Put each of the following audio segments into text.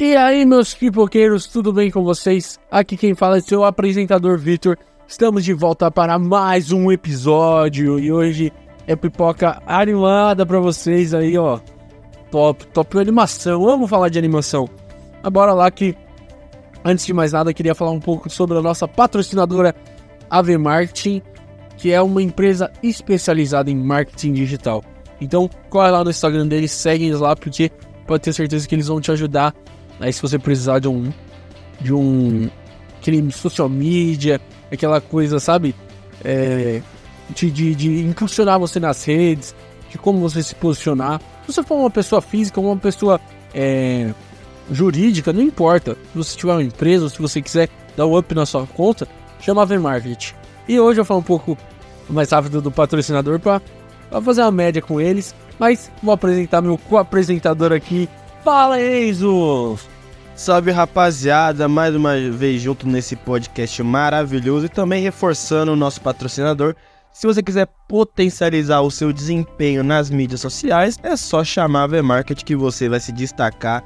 E aí, meus pipoqueiros, tudo bem com vocês? Aqui quem fala é seu apresentador Vitor. Estamos de volta para mais um episódio e hoje é pipoca animada para vocês aí, ó. Top, top animação. Amo falar de animação. Mas bora lá que antes de mais nada, queria falar um pouco sobre a nossa patrocinadora Ave Marketing, que é uma empresa especializada em marketing digital. Então, corre lá no Instagram deles, segue eles lá porque pode ter certeza que eles vão te ajudar Aí se você precisar de um. De um. Aquele social media, aquela coisa, sabe? É, de, de, de impulsionar você nas redes, de como você se posicionar. Se você for uma pessoa física, uma pessoa é, jurídica, não importa. Se você tiver uma empresa, ou se você quiser dar um up na sua conta, chama a V-Market. E hoje eu falo um pouco mais rápido do patrocinador para fazer uma média com eles. Mas vou apresentar meu co-apresentador aqui. Fala, Enzo! Salve rapaziada, mais uma vez junto nesse podcast maravilhoso e também reforçando o nosso patrocinador. Se você quiser potencializar o seu desempenho nas mídias sociais, é só chamar a V-Market que você vai se destacar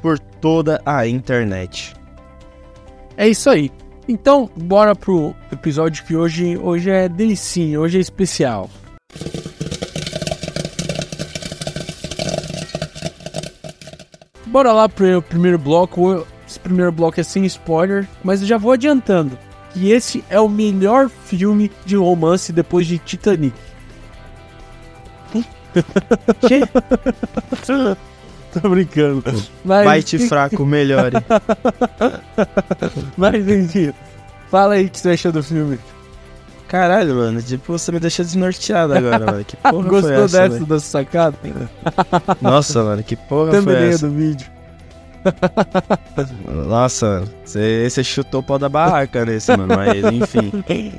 por toda a internet. É isso aí. Então, bora pro episódio que hoje, hoje é delicinho, hoje é especial. Bora lá pro primeiro bloco. Esse primeiro bloco é sem spoiler, mas eu já vou adiantando que esse é o melhor filme de romance depois de Titanic. Que? Tô brincando. Mas... Bite fraco, melhore. Mas enfim, fala aí o que você achou do filme. Caralho, mano, tipo, você me deixa desnorteado agora, mano. Que porra Gostou foi essa, dessa, dessa sacada? Nossa, mano, que porra foi Thumbnail essa? do vídeo. Nossa, você, chutou o pau da barraca nesse, mano, mas enfim.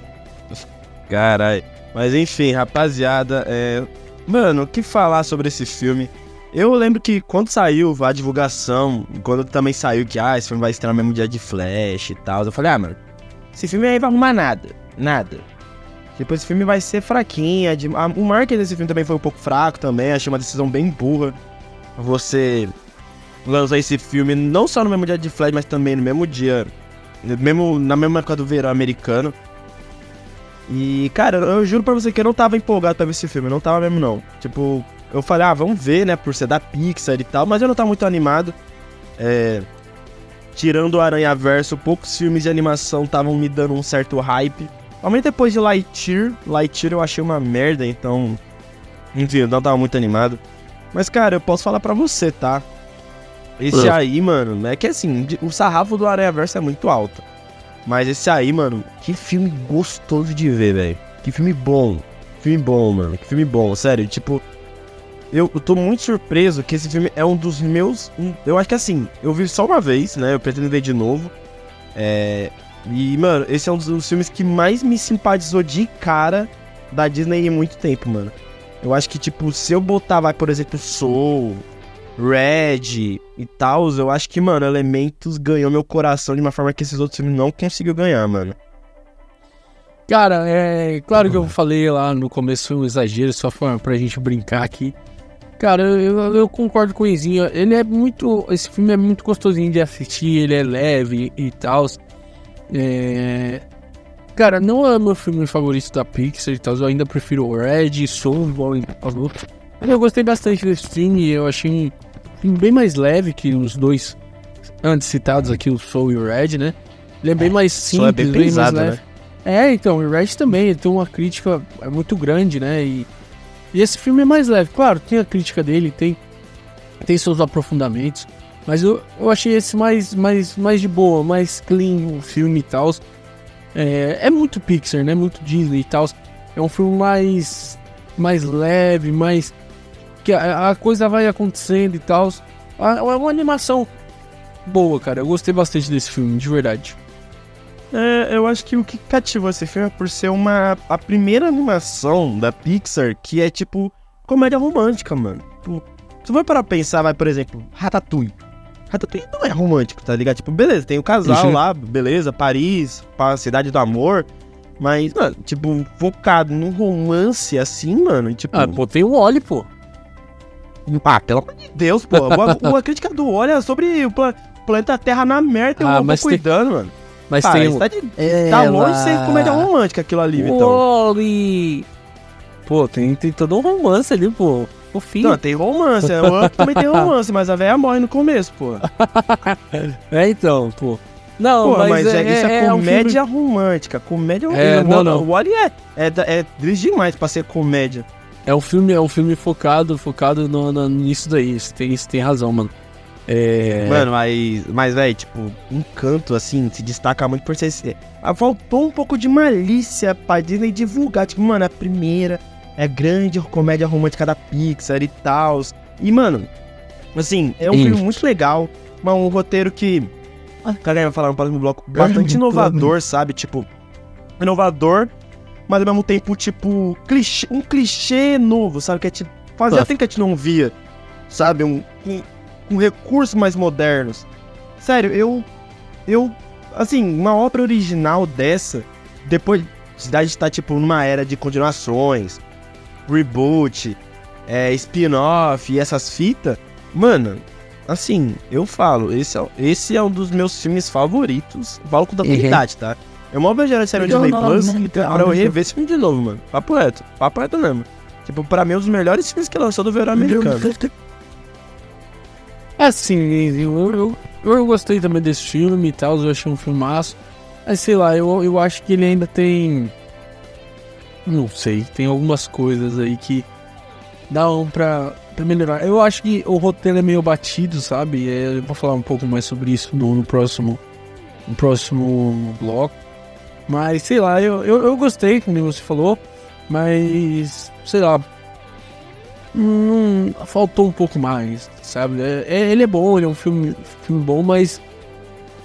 Caralho. Mas enfim, rapaziada, é... Mano, o que falar sobre esse filme? Eu lembro que quando saiu a divulgação, quando também saiu que, ah, esse filme vai estrear no mesmo dia de Flash e tal, eu falei, ah, mano, esse filme aí vai arrumar nada, nada. Tipo, esse filme vai ser fraquinho, de- o marketing desse filme também foi um pouco fraco também, achei uma decisão bem burra. Você lançar esse filme não só no mesmo dia de Flash, mas também no mesmo dia, mesmo, na mesma época do verão americano. E, cara, eu juro pra você que eu não tava empolgado pra ver esse filme, não tava mesmo não. Tipo, eu falei, ah, vamos ver, né, por ser da Pixar e tal, mas eu não tava muito animado. É, tirando o Aranha Verso, poucos filmes de animação estavam me dando um certo hype. Principalmente depois de Lightyear, Lightyear eu achei uma merda, então... Enfim, eu não tava muito animado. Mas, cara, eu posso falar pra você, tá? Esse aí, mano, é que assim, o sarrafo do Aranha Verso é muito alto. Mas esse aí, mano, que filme gostoso de ver, velho. Que filme bom. Filme bom, mano. Que filme bom, sério. Tipo, eu, eu tô muito surpreso que esse filme é um dos meus. um- eu acho que assim, eu vi só uma vez, né? Eu pretendo ver de novo. É. E, mano, esse é um dos, dos filmes que mais me simpatizou de cara da Disney em muito tempo, mano. Eu acho que, tipo, se eu botar, vai, por exemplo, Soul, Red e tal, eu acho que, mano, Elementos ganhou meu coração de uma forma que esses outros filmes não conseguiu ganhar, mano. Cara, é claro que eu falei lá no começo foi um exagero, só foi pra gente brincar aqui. Cara, eu, eu- concordo com o Izinho. Ele é muito. Esse filme é muito gostosinho de assistir, ele é leve e tal. É, Cara, não é meu filme favorito da Pixar e tal. Eu ainda prefiro Red Soul, igual eu gostei bastante desse filme. Eu achei bem mais leve que os dois antes citados aqui, o Soul e o Red, né? Ele é bem mais simples, é bem pesado, mais né? leve. É, então, o Red também, ele tem uma crítica é muito grande, né? E, e esse filme é mais leve. Claro, tem a crítica dele, tem, tem seus aprofundamentos. Mas eu, eu achei esse mais, mais, mais de boa, mais clean o filme e tal. É, é muito Pixar, né? Muito Disney e tal. É um filme mais, mais leve, mais. Que a, a coisa vai acontecendo e tal. É uma animação boa, cara. Eu gostei bastante desse filme, de verdade. É, eu acho que o que cativou esse filme é por ser uma a primeira animação da Pixar que é tipo comédia romântica, mano. Tipo, se for para pensar, vai, por exemplo, Ratatouille. Ratatouille não é romântico, tá ligado? Tipo, beleza, tem o casal Uhum. lá, beleza, Paris, pra Cidade do Amor. Mas, mano, tipo, focado num romance assim, mano, e, tipo... Ah, pô, tem o Oli, pô. Ah, pelo amor de Deus, pô. A, a crítica do Olha sobre o, pla- planeta Terra na merda e o Ah, mas tem- cuidando, mano. Mas tem isso um. tá, de, tá longe de ser comédia romântica aquilo ali, então. Wall-E. Pô, tem, tem todo um romance ali, pô. Fofinho. Não, tem romance. O Up também tem romance, mas a velha morre no começo, pô. É, então, pô. Não, Pô, mas, mas, é, isso é, um filme- comédia romântica. Comédia É, o, não, o- não. O Wally é, é, é triste demais pra ser comédia. É um filme, é um filme focado, focado no, no- nisso daí. Você tem, você tem razão, mano. É. Mano, mas, mas velho, tipo, Encanto, assim, se destaca muito por ser. Ah, faltou um pouco de malícia pra Disney divulgar. Tipo, mano, a primeira é grande comédia romântica da Pixar e tal. E, mano, assim, é um filme muito legal, mas um roteiro que. Ah, cara, vai falar no próximo bloco. Bastante inovador, sabe? Tipo, inovador, mas ao mesmo tempo, tipo, clichê, um clichê novo, sabe? Que é tipo. Fazia tempo que a gente não via, sabe? Um, um, com recursos mais modernos. Sério, eu. Eu. Assim, uma obra original dessa, depois. A cidade está, tipo, numa era de continuações, reboot, é, spin-off e essas fitas. Mano, assim, eu falo, esse é, esse é um dos meus filmes favoritos. Falo com tranquilidade, tá? É uma obra de série de Disney Plus pra eu rever esse filme de novo, mano. Papo reto. Papo reto mesmo. Tipo, pra mim, é um dos melhores filmes que lançou do verão americano. É assim, eu, eu, eu gostei também desse filme e tal, eu achei um filmaço. Mas sei lá, eu, eu acho que ele ainda tem. Não sei, tem algumas coisas aí que dão pra, pra melhorar. Eu acho que o roteiro é meio batido, sabe? É, eu vou falar um pouco mais sobre isso no, no próximo, no próximo bloco. Mas sei lá, eu, eu, eu gostei, como você falou, mas sei lá, hum, faltou um pouco mais, sabe? É, é- ele é bom, ele é um filme, filme bom, mas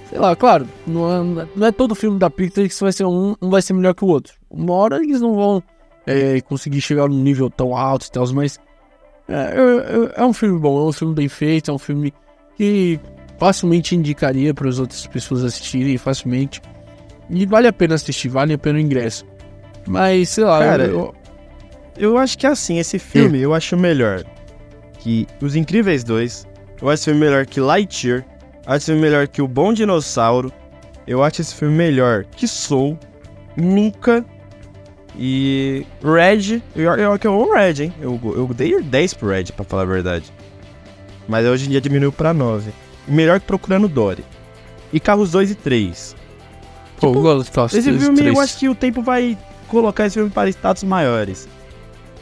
sei lá, claro, não é, não é todo filme da Pixar que vai ser um, um vai ser melhor que o outro. Uma hora eles não vão é, conseguir chegar num nível tão alto e tal, mas é, é- um filme bom, é um filme bem feito, é um filme que facilmente indicaria para as outras pessoas assistirem facilmente. E vale a pena assistir, vale a pena o ingresso. Mas, sei lá, Cara, eu, eu- Eu acho que assim, esse filme eu acho melhor que Os Incríveis 2. Eu acho esse filme melhor que Lightyear. Eu acho esse filme melhor que O Bom Dinossauro. Eu acho esse filme melhor que Soul. Nunca. E Red. Eu, eu, que eu amo Red, hein? Eu, eu dei 10 pro Red, pra falar a verdade. Mas hoje em dia diminuiu pra 9. Melhor que Procurando Dory. E Carros 2 e 3. Pô, eu gosto de Esse filme, três. eu acho que o tempo vai colocar esse filme para status maiores.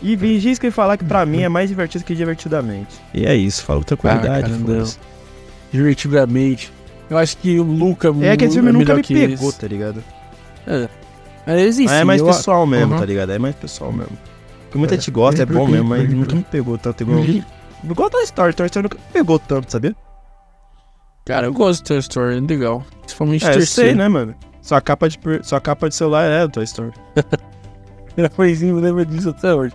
E Vigis que falar que pra mim é mais divertido que divertidamente. E é isso, com tranquilidade. Ah. Divertidamente. Eu acho que o Luca é que esse filme é nunca me que pegou, esse. tá ligado? É. Mas existe. Mas é mais eu- pessoal mesmo, Uhum. tá ligado? É mais pessoal mesmo. Porque muita gente gosta, é bom mesmo, mas nunca me pegou tanto igual. Igual Toy Story, Toy Story nunca me pegou tanto, sabia? Cara, eu gosto de Toy Story, é legal. Principalmente É, eu terceiro. sei, né, mano? Sua capa de, sua capa de celular é do Toy Story. Era coisinha, eu lembro disso até hoje.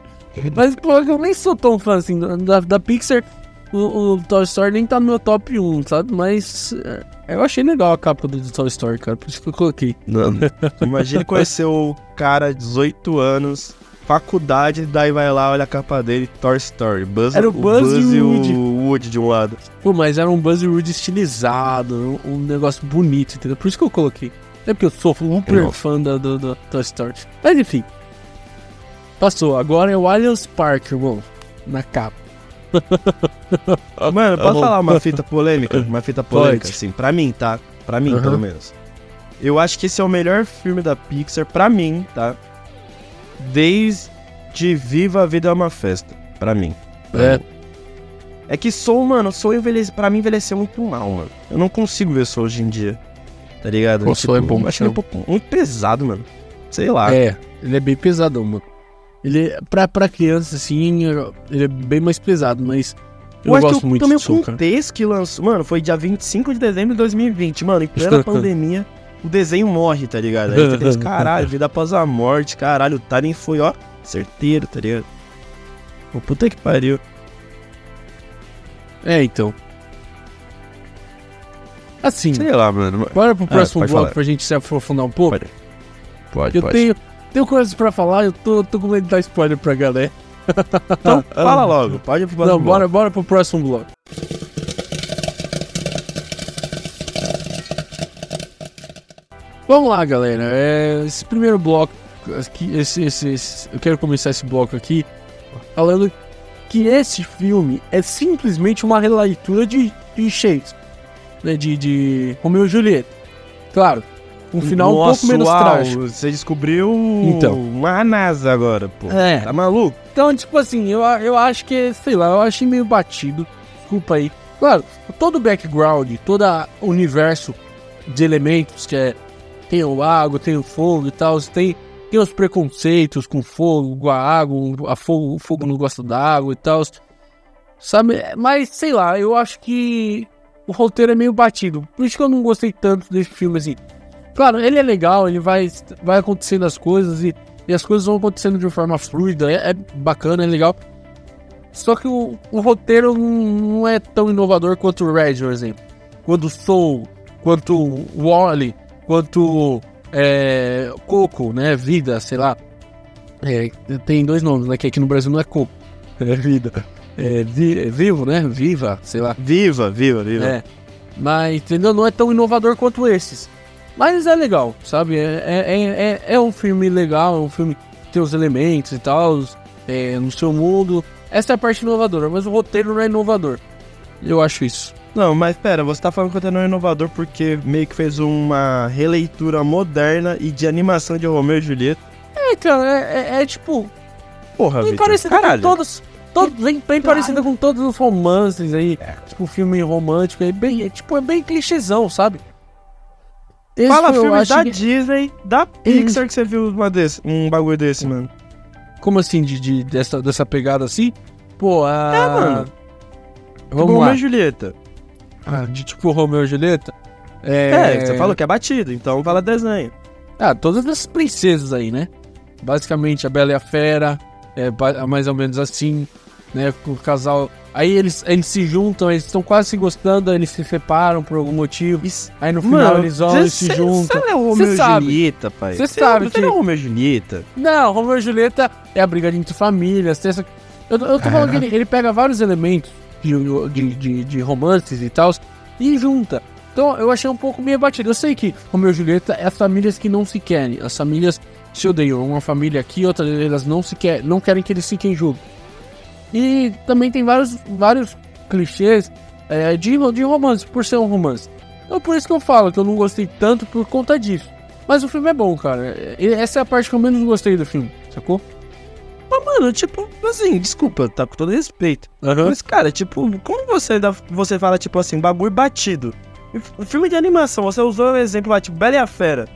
Mas, pô, eu nem sou tão fã assim da, da Pixar. O, o Toy Story nem tá no meu top 1, sabe? Mas é, eu achei legal a capa do Toy Story, cara. Por isso que eu coloquei. Não. Imagina conhecer o cara, 18 anos, faculdade, daí vai lá, olha a capa dele, Toy Story. Buzz, Era o Buzz e o Woody. o Woody de um lado. Pô, mas era um Buzz Rude estilizado, um, um negócio bonito, entendeu? Por isso que eu coloquei. É porque eu sou super fã da, do, do Toy Story. Mas enfim. Passou. Agora é o Allianz Park, irmão. Na capa. Mano, posso bom. falar uma fita polêmica? Uma fita polêmica, Pode. assim, pra mim, tá? Pra mim, Aham. pelo menos. Eu acho que esse é o melhor filme da Pixar, pra mim, tá? Desde Viva a Vida é uma Festa, pra mim. Pra É. mim. É que Soul, mano, Soul envelhece, pra mim envelheceu muito mal, mano. Eu não consigo ver Soul hoje em dia. Tá ligado? Pô, Soul é bom, eu Acho ele um pouco muito pesado, mano. Sei lá. É, ele é bem pesadão, mano. Ele, é- pra, pra criança, assim, ele é bem mais pesado, mas eu, acho gosto que muito também o Soul, contexto que lançou, mano, foi dia 25 de dezembro de 2020, mano, em plena pandemia, o desenho morre, tá ligado? Aí você pensa, caralho, vida após a morte, caralho, o timing foi, ó, certeiro, tá ligado? Pô, puta que pariu. É, então. Assim, Sei lá, mano. bora pro próximo pode bloco falar. pra gente se aprofundar um pouco. Pode, Pode, eu pode. tenho, tenho coisas pra falar, eu tô, tô com medo de dar spoiler pra galera. Então, fala logo, pode ir pro Não, próximo bora, bora pro próximo bloco. Vamos lá, galera. É, esse primeiro bloco, esse, esse, esse- eu quero começar esse bloco aqui falando que esse filme é simplesmente uma releitura de, de Shakespeare, né, de, de Romeu e Julieta. Claro, um final um pouco menos uau, trágico. Você descobriu Então. uma NASA agora, pô. É. Tá maluco? Então, tipo assim, eu, eu acho que, sei lá, eu achei meio batido. Desculpa aí. Claro, todo o background, todo o universo de elementos que é. Tem o água, tem o fogo e tal, tem, tem os preconceitos com fogo, com a água, a fogo, o fogo não gosta da água e tal. Sabe? Mas sei lá, eu acho que o roteiro é meio batido. Por isso que eu não gostei tanto desse filme assim. Claro, ele é legal, ele vai, vai acontecendo as coisas e, e as coisas vão acontecendo de forma fluida, é, é bacana, é legal. Só que o, o roteiro não, é tão inovador quanto o Red, por exemplo. Quanto o Soul, quanto o Wally, quanto é, Coco, né? Vida, sei lá. É, tem dois nomes, né? Que aqui no Brasil não é Coco, é Vida. É, vi- é Vivo, né? Viva, sei lá. Viva, viva, viva. É. Mas, entendeu? Não é tão inovador quanto esses. Mas é legal, sabe? É, é, é, é um filme legal, é um filme que tem os elementos e tal, é, no seu mundo. Essa é a parte inovadora, mas o roteiro não é inovador. Eu acho isso. Não, mas pera, você tá falando que o não é inovador porque meio que fez uma releitura moderna e de animação de Romeu e Julieta. É, cara, é, é- é tipo. Porra, parecido caralho. todos. Todos bem, bem parecido com todos os romances aí. Tipo, filme romântico aí. Bem, é, tipo, é bem clichêzão, sabe? Esse Fala acho da que- Disney, da Pixar que você viu uma desse, um bagulho desse, mano. Como assim, de, de- dessa, dessa pegada assim? Pô, a. É, mano. Vamos Tipo, lá. Romeu e Julieta. Ah, de tipo Romeu e Julieta? É... você falou que é batido, então fala desenho. Ah, todas as princesas aí, né? Basicamente, a Bela e a Fera, é mais ou menos assim, né? Com o casal. Aí eles, eles se juntam, eles estão quase se gostando, eles se separam por algum motivo. Aí no final eles vão e se juntam. Você é o Romeu e sabe. Julieta, pai. Cê Cê- sabe Você que- é o Romeu e Julieta. Não, Romeu e Julieta é a briga entre famílias. tem essa- Eu, eu tô falando que ele, ele pega vários elementos de, de, de, de romances e tal e junta. Então eu achei um pouco meio batido. Eu sei que Romeu e Julieta é as famílias que não se querem. As famílias se odeiam. Uma família aqui, outra elas não se querem, não querem que eles fiquem juntos. E também tem vários, vários clichês é, de, de romance, por ser um romance. Então por isso que eu falo que eu não gostei tanto por conta disso. Mas o filme é bom, cara. E Essa é a parte que eu menos gostei do filme, sacou? Mas, mano, tipo, assim, desculpa, tá com todo respeito. Mas, cara, tipo, como você, dá, você fala, tipo assim, bagulho batido? O filme de animação, você usou o exemplo lá, tipo, Bela e a Fera.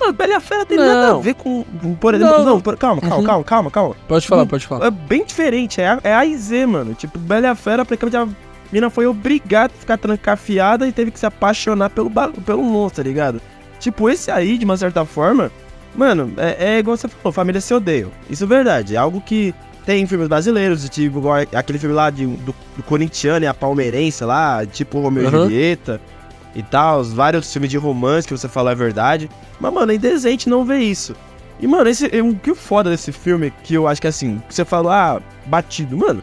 Mano, Bela e a Fera tem nada a Não. ver com. Por exemplo, Não. não, por- calma, calma, Uhum. calma, calma, calma. Pode falar, pode falar. É bem diferente, é A, é a e Z, mano. Tipo, Bela e a Fera, praticamente a mina foi obrigada a ficar trancafiada e teve que se apaixonar pelo, pelo monstro, tá ligado? Tipo, esse aí, de uma certa forma, mano, é, é igual você falou, família se odeiam. Isso é verdade, é algo que tem em filmes brasileiros, tipo, aquele filme lá de, do, do corintiano e a palmeirense lá, tipo Romeu e Aham. Julieta e tal, vários filmes de romance que você falou é verdade. Mas, mano, a gente não vê isso. E, mano, esse, é o que foda desse filme, que eu acho que assim, que você falou, ah, batido, mano,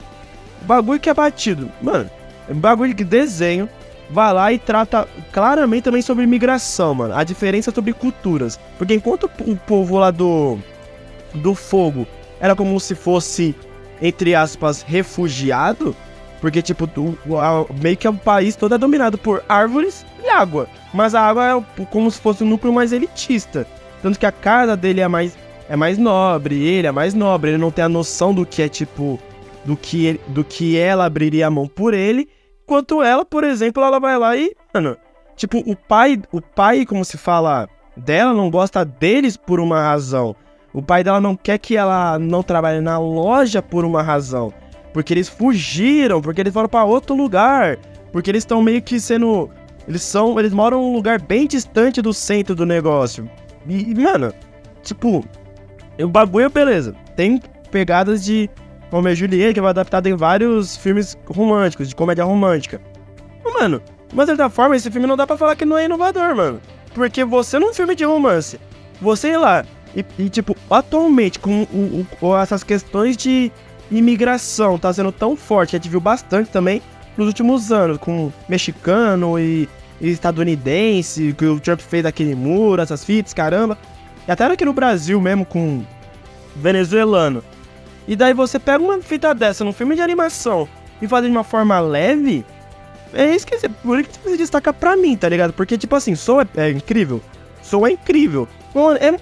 o bagulho que é batido, mano, é um bagulho que desenho, vai lá e trata claramente também sobre migração, mano, a diferença sobre culturas. Porque enquanto o povo lá do, do fogo era como se fosse, entre aspas, refugiado, porque, tipo, tu- a- meio que o país todo é dominado por árvores e água. Mas a água é o- como se fosse um núcleo mais elitista. Tanto que a casa dele é mais, é mais nobre, ele é mais nobre, ele não tem a noção do que é, tipo, do que, ele- do que ela abriria a mão por ele. Enquanto ela, por exemplo, ela vai lá e, mano, tipo, o pai, o pai, como se fala, dela não gosta deles por uma razão. O pai dela não quer que ela não trabalhe na loja por uma razão. Porque eles fugiram, porque eles foram pra outro lugar. Porque eles estão meio que sendo. Eles são. Eles moram num lugar bem distante do centro do negócio. E, mano, tipo. O bagulho é beleza. Tem pegadas de Romeo e Julieta que vai adaptado em vários filmes românticos, de comédia romântica. Mas, Mano, de uma certa forma, esse filme não dá pra falar que não é inovador, mano. Porque você num filme de romance, você ir lá e, e, tipo, atualmente, com o- o- essas questões de imigração tá sendo tão forte, a gente viu bastante também nos últimos anos, com mexicano e, estadunidense, que o Trump fez aquele muro, essas fitas, caramba. E até aqui no Brasil mesmo, com venezuelano. E daí você pega uma fita dessa num filme de animação e faz de uma forma leve, é isso que por isso que se destaca pra mim, tá ligado? Porque, tipo assim, Soul é, é incrível. Soul é incrível. Mano, é,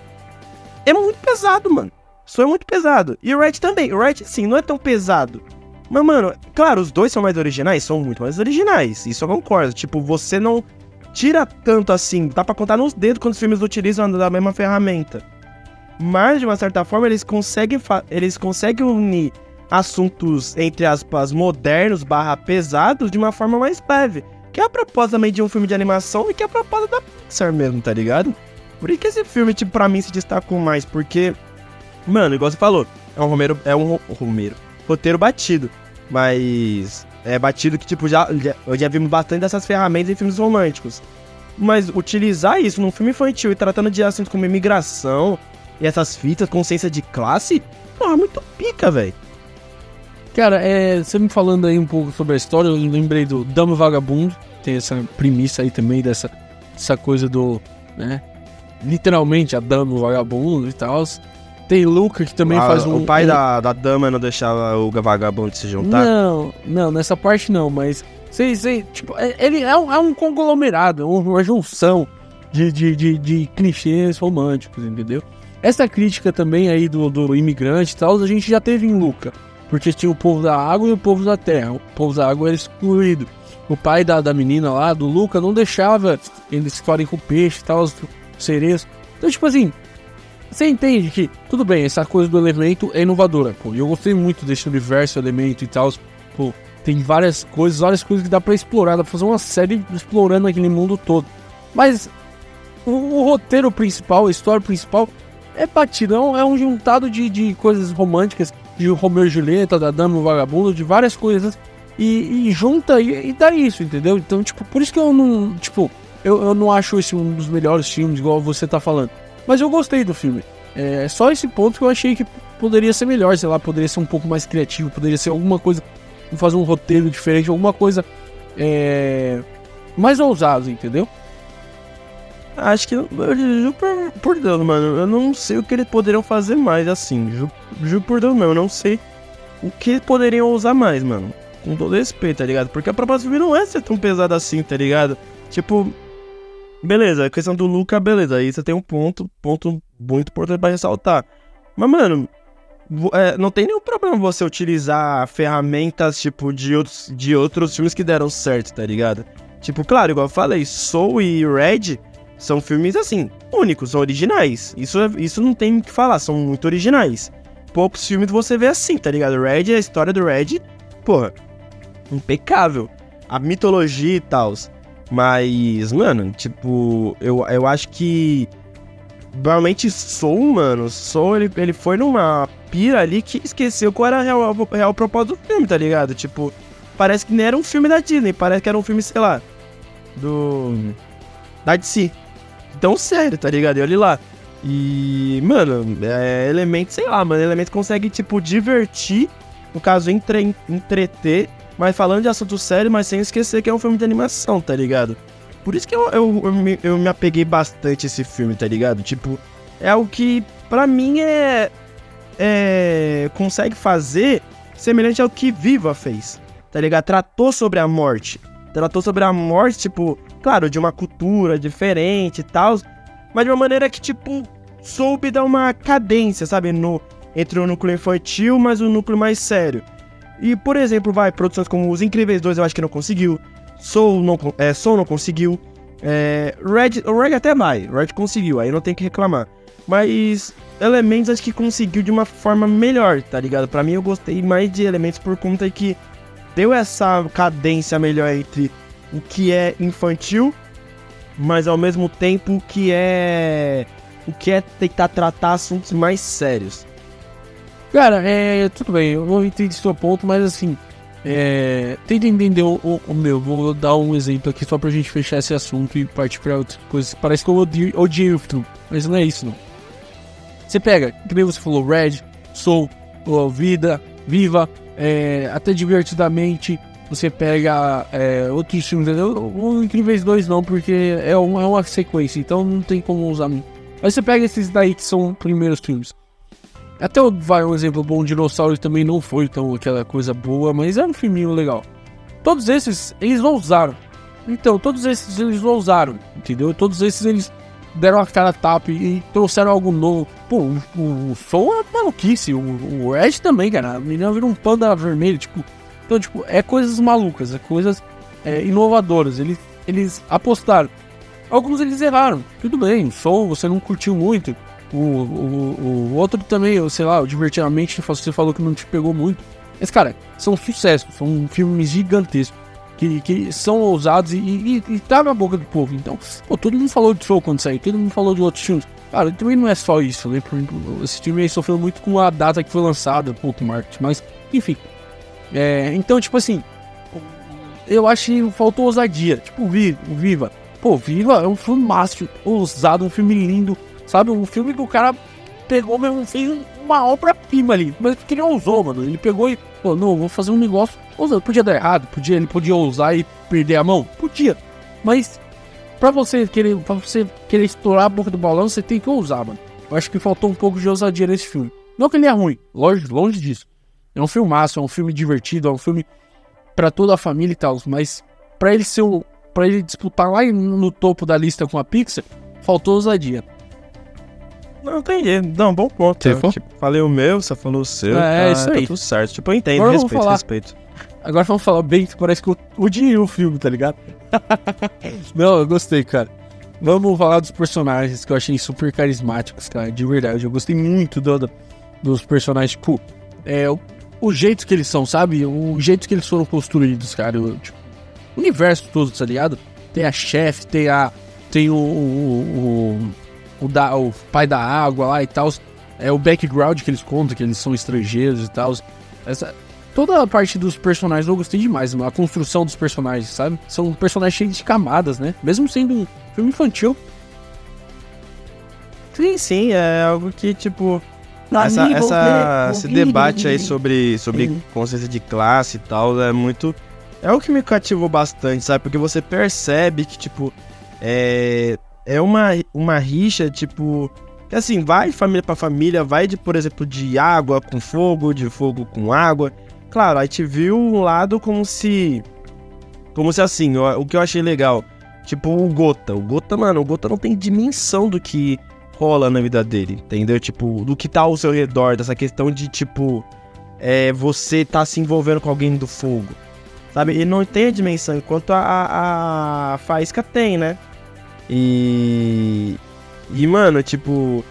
é muito pesado, mano. É muito pesado. E o Red também. O Red, sim, não é tão pesado. Mas, mano, claro, os dois são mais originais? São muito mais originais. Isso eu concordo. Tipo, você não tira tanto assim. Dá pra contar nos dedos quando os filmes utilizam da mesma ferramenta. Mas, de uma certa forma, eles conseguem, eles conseguem unir assuntos, entre aspas, modernos barra pesados de uma forma mais leve. Que é a proposta também de um filme de animação e que é a proposta da Pixar mesmo, tá ligado? Por isso que esse filme, tipo, pra mim se destacou mais, porque, mano, igual você falou, é um Romero, é um Romero, roteiro batido, mas é batido que, tipo, já, já, já vimos bastante dessas ferramentas em filmes românticos. Mas utilizar isso num filme infantil e tratando de assuntos como imigração e essas fitas, consciência de classe, porra, muito pica, velho. Cara, é, você me falando aí um pouco sobre a história, eu lembrei do Dama Vagabundo, tem essa premissa aí também dessa, dessa coisa do, né, literalmente a dama vagabundo e tal. Tem Luca que também faz um. O pai um... Da, da dama não deixava o vagabundo se juntar? Não, não, nessa parte não, mas. Sei, sei, tipo, é, ele é um, é um conglomerado, é uma junção de, de, de, de, clichês românticos, entendeu? Essa crítica também aí do, do imigrante e tal, a gente já teve em Luca. Porque tinha o povo da água e o povo da terra. O povo da água era excluído. O pai da, da menina lá, do Luca, não deixava eles ficarem com peixe e tal, os sereios. Então, tipo assim, você entende que, tudo bem, essa coisa do elemento é inovadora, pô. E eu gostei muito desse universo, elemento e tal. Pô, tem várias coisas, várias coisas que dá para explorar, dá pra fazer uma série explorando aquele mundo todo. Mas o, o roteiro principal, a história principal, é batidão, é um juntado de, de coisas românticas, de Romeu e Julieta, da Dama e o Vagabundo, de várias coisas. E, e junta e, e, dá isso, entendeu? Então, tipo, por isso que eu não. Tipo, eu, eu não acho esse um dos melhores filmes, igual você tá falando. Mas eu gostei do filme. É só esse ponto que eu achei que poderia ser melhor, sei lá, poderia ser um pouco mais criativo, poderia ser alguma coisa. Fazer um roteiro diferente, alguma coisa. É, mais ousado, entendeu? Acho que. Juro por, por Deus, mano. Eu não sei o que eles poderiam fazer mais assim. Juro, por Deus, não. Eu não sei o que poderiam usar mais, mano. Com todo respeito, tá ligado? Porque a proposta do filme não é ser tão pesada assim, tá ligado? Tipo. Beleza, a questão do Luca, beleza. Aí você tem um ponto, ponto muito importante pra ressaltar. Mas, mano, é, não tem nenhum problema você utilizar ferramentas, tipo, de outros, de outros filmes que deram certo, tá ligado? Tipo, claro, igual eu falei, Soul e Red são filmes, assim, únicos, são originais. Isso, isso não tem o que falar, são muito originais. Poucos filmes você vê assim, tá ligado? Red, a história do Red, porra, impecável. A mitologia e tal. Mas, mano, tipo, eu, eu acho que. Realmente Soul, mano, Soul ele, ele foi numa pira ali que esqueceu qual era o real, real propósito do filme, tá ligado? Tipo, parece que nem era um filme da Disney, parece que era um filme, sei lá, do. da DC tão sério, tá ligado? E olha lá. E, mano, é elemento, sei lá, mano, elemento consegue, tipo, divertir, no caso, entre, entreter, mas falando de assunto sério, mas sem esquecer que é um filme de animação, tá ligado? Por isso que eu, eu, eu, me, eu me apeguei bastante a esse filme, tá ligado? Tipo, é o que, pra mim, é. É. Consegue fazer semelhante ao que Viva fez, tá ligado? Tratou sobre a morte. Tratou sobre a morte, tipo, claro, de uma cultura diferente e tal, mas de uma maneira que, tipo, soube dar uma cadência, sabe? No, entre o núcleo infantil, mas o núcleo mais sério. E, por exemplo, vai, produções como Os Incríveis 2 eu acho que não conseguiu, Soul não, é, Soul não conseguiu, é, Red, o Red até vai, Red conseguiu, aí não tem que reclamar. Mas Elementos acho que conseguiu de uma forma melhor, tá ligado? Para mim eu gostei mais de Elementos por conta que deu essa cadência melhor entre o que é infantil, mas ao mesmo tempo que é o que é tentar tratar assuntos mais sérios. Cara, é, tudo bem, eu não entendi seu ponto, mas assim, é, tenta entender o, o, meu. Vou dar um exemplo aqui só pra gente fechar esse assunto e partir pra outras coisas. Parece que eu odiei, odiei o filme, mas não é isso não. Você pega, que nem você falou, Red, Soul, Vida, Viva, é, até divertidamente, Você pega é, outros filmes? O Incríveis 2 não, porque é é uma sequência, então não tem como usar. Mas você pega esses daí que são primeiros filmes. Até vai um exemplo bom, Dinossauro também não foi tão aquela coisa boa, mas é um filminho legal. Todos esses, eles não usaram. Então, todos esses eles não usaram, entendeu? Todos esses eles deram a cara tapa e trouxeram algo novo. Pô, o, o, o Soul é maluquice, o, o Ed também, cara. A menina vira um panda vermelho, tipo. Então, tipo, é coisas malucas, é coisas é, inovadoras. Eles, eles apostaram. Alguns eles erraram, tudo bem. O Soul você não curtiu muito. O, o, o outro também, sei lá, o Divertidamente, você falou que não te pegou muito. Mas, cara, são sucessos, são filmes gigantescos que, que são ousados e, e, e tá na boca do povo. Então, pô, todo mundo falou de Soul quando saiu, todo mundo falou de outros filmes. Cara, também não é só isso, né? Esse filme aí sofreu muito com a data que foi lançada, pouco marketing, mas, enfim. É, então, tipo assim, eu acho que faltou ousadia. Tipo, Viva. Pô, Viva é um filme máximo, ousado, um filme lindo, sabe? Um filme que o cara pegou mesmo, fez uma obra-prima ali. Mas porque ele ousou, mano. Ele pegou e, pô, não, vou fazer um negócio. Ousado. Podia dar errado, podia, ele podia ousar e perder a mão? Podia. Mas pra você querer, pra você querer estourar a boca do balão, você tem que ousar, mano. Eu acho que faltou um pouco de ousadia nesse filme. Não que ele é ruim, longe, longe disso. É um filmaço, é um filme divertido, é um filme para toda a família e tal, mas para ele ser um, para ele disputar lá no topo da lista com a Pixar, faltou ousadia. Não, entendi. Não, bom ponto. Eu, tipo, falei o meu, você falou o seu. É, tá, isso aí. Tá tudo certo. Tipo, eu entendo, Agora respeito, falar... respeito. Agora vamos falar bem, que parece que eu odiei o filme, tá ligado? Não, eu gostei, cara. Vamos falar dos personagens que eu achei super carismáticos, cara, de verdade. Eu gostei muito do, do, dos personagens, tipo, é, o, o, jeito que eles são, sabe? O jeito que eles foram construídos, cara. Eu, tipo, o universo todo, tá ligado? Tem a chefe, tem a. Tem o, o, o o, da, o pai da água lá e tal. É o background que eles contam, que eles são estrangeiros e tal. Essa, toda a parte dos personagens eu gostei demais, a construção dos personagens, sabe? São personagens cheios de camadas, né? Mesmo sendo um filme infantil. Sim, sim, é algo que, tipo. Essa, essa, esse debate aí sobre, sobre consciência de classe e tal é muito. É o que me cativou bastante, sabe? Porque você percebe que, tipo, é, é uma, uma rixa, tipo. Que assim, vai família para família, vai de, por exemplo, de água com fogo, de fogo com água. Claro, a gente viu um lado como se. Como se assim, o, o que eu achei legal. Tipo o Gota. O Gota, mano, o Gota não tem dimensão do que rola na vida dele, entendeu? Tipo, do que tá ao seu redor, dessa questão de, tipo, é, você tá se envolvendo com alguém do fogo. Sabe? Ele não tem a dimensão, enquanto a, a, a Faísca tem, né? E. E, mano, tipo.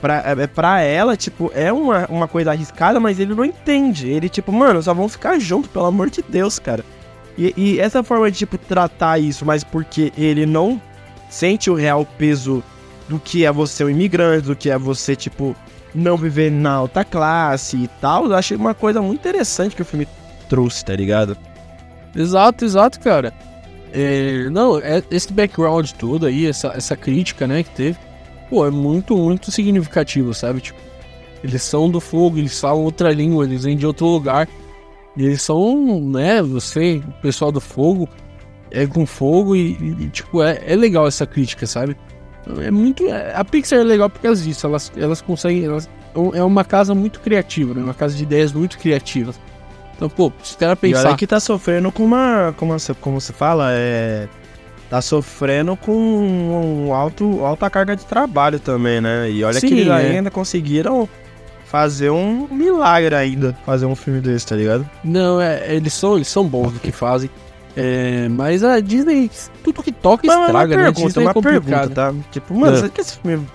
Pra, é, pra ela, tipo, é uma, uma coisa arriscada, mas ele não entende. Ele, tipo, mano, só vão ficar junto, pelo amor de Deus, cara. E, e essa forma de, tipo, tratar isso, mas porque ele não sente o real peso do que é você um imigrante, do que é você, tipo, não viver na alta classe e tal, eu achei uma coisa muito interessante que o filme trouxe, tá ligado? Exato, exato, cara. É, não, é, esse background todo aí, essa, essa crítica, né, que teve, pô, é muito, muito significativo, sabe? Tipo, eles são do fogo, eles falam outra língua, eles vêm de outro lugar. E eles são, né, você, o pessoal do fogo, é com fogo e, e tipo, é, é legal essa crítica, sabe? É muito. É, a Pixar é legal por causa disso, elas, elas conseguem. Elas, é uma casa muito criativa, né? Uma casa de ideias muito criativas. Então, pô, se o cara pensar. E olha que tá sofrendo com uma. Como você, como você fala, é. Tá sofrendo com um alto, alta carga de trabalho também, né? E olha Sim, que eles é. ainda conseguiram fazer um milagre ainda, fazer um filme desse, tá ligado? Não, é, eles são, eles são bons no que fazem. É, mas a Disney, tudo que toca mas estraga, uma né? Pergunta, Disney é uma é pergunta, tá? Tipo, mano, é. você que esse filme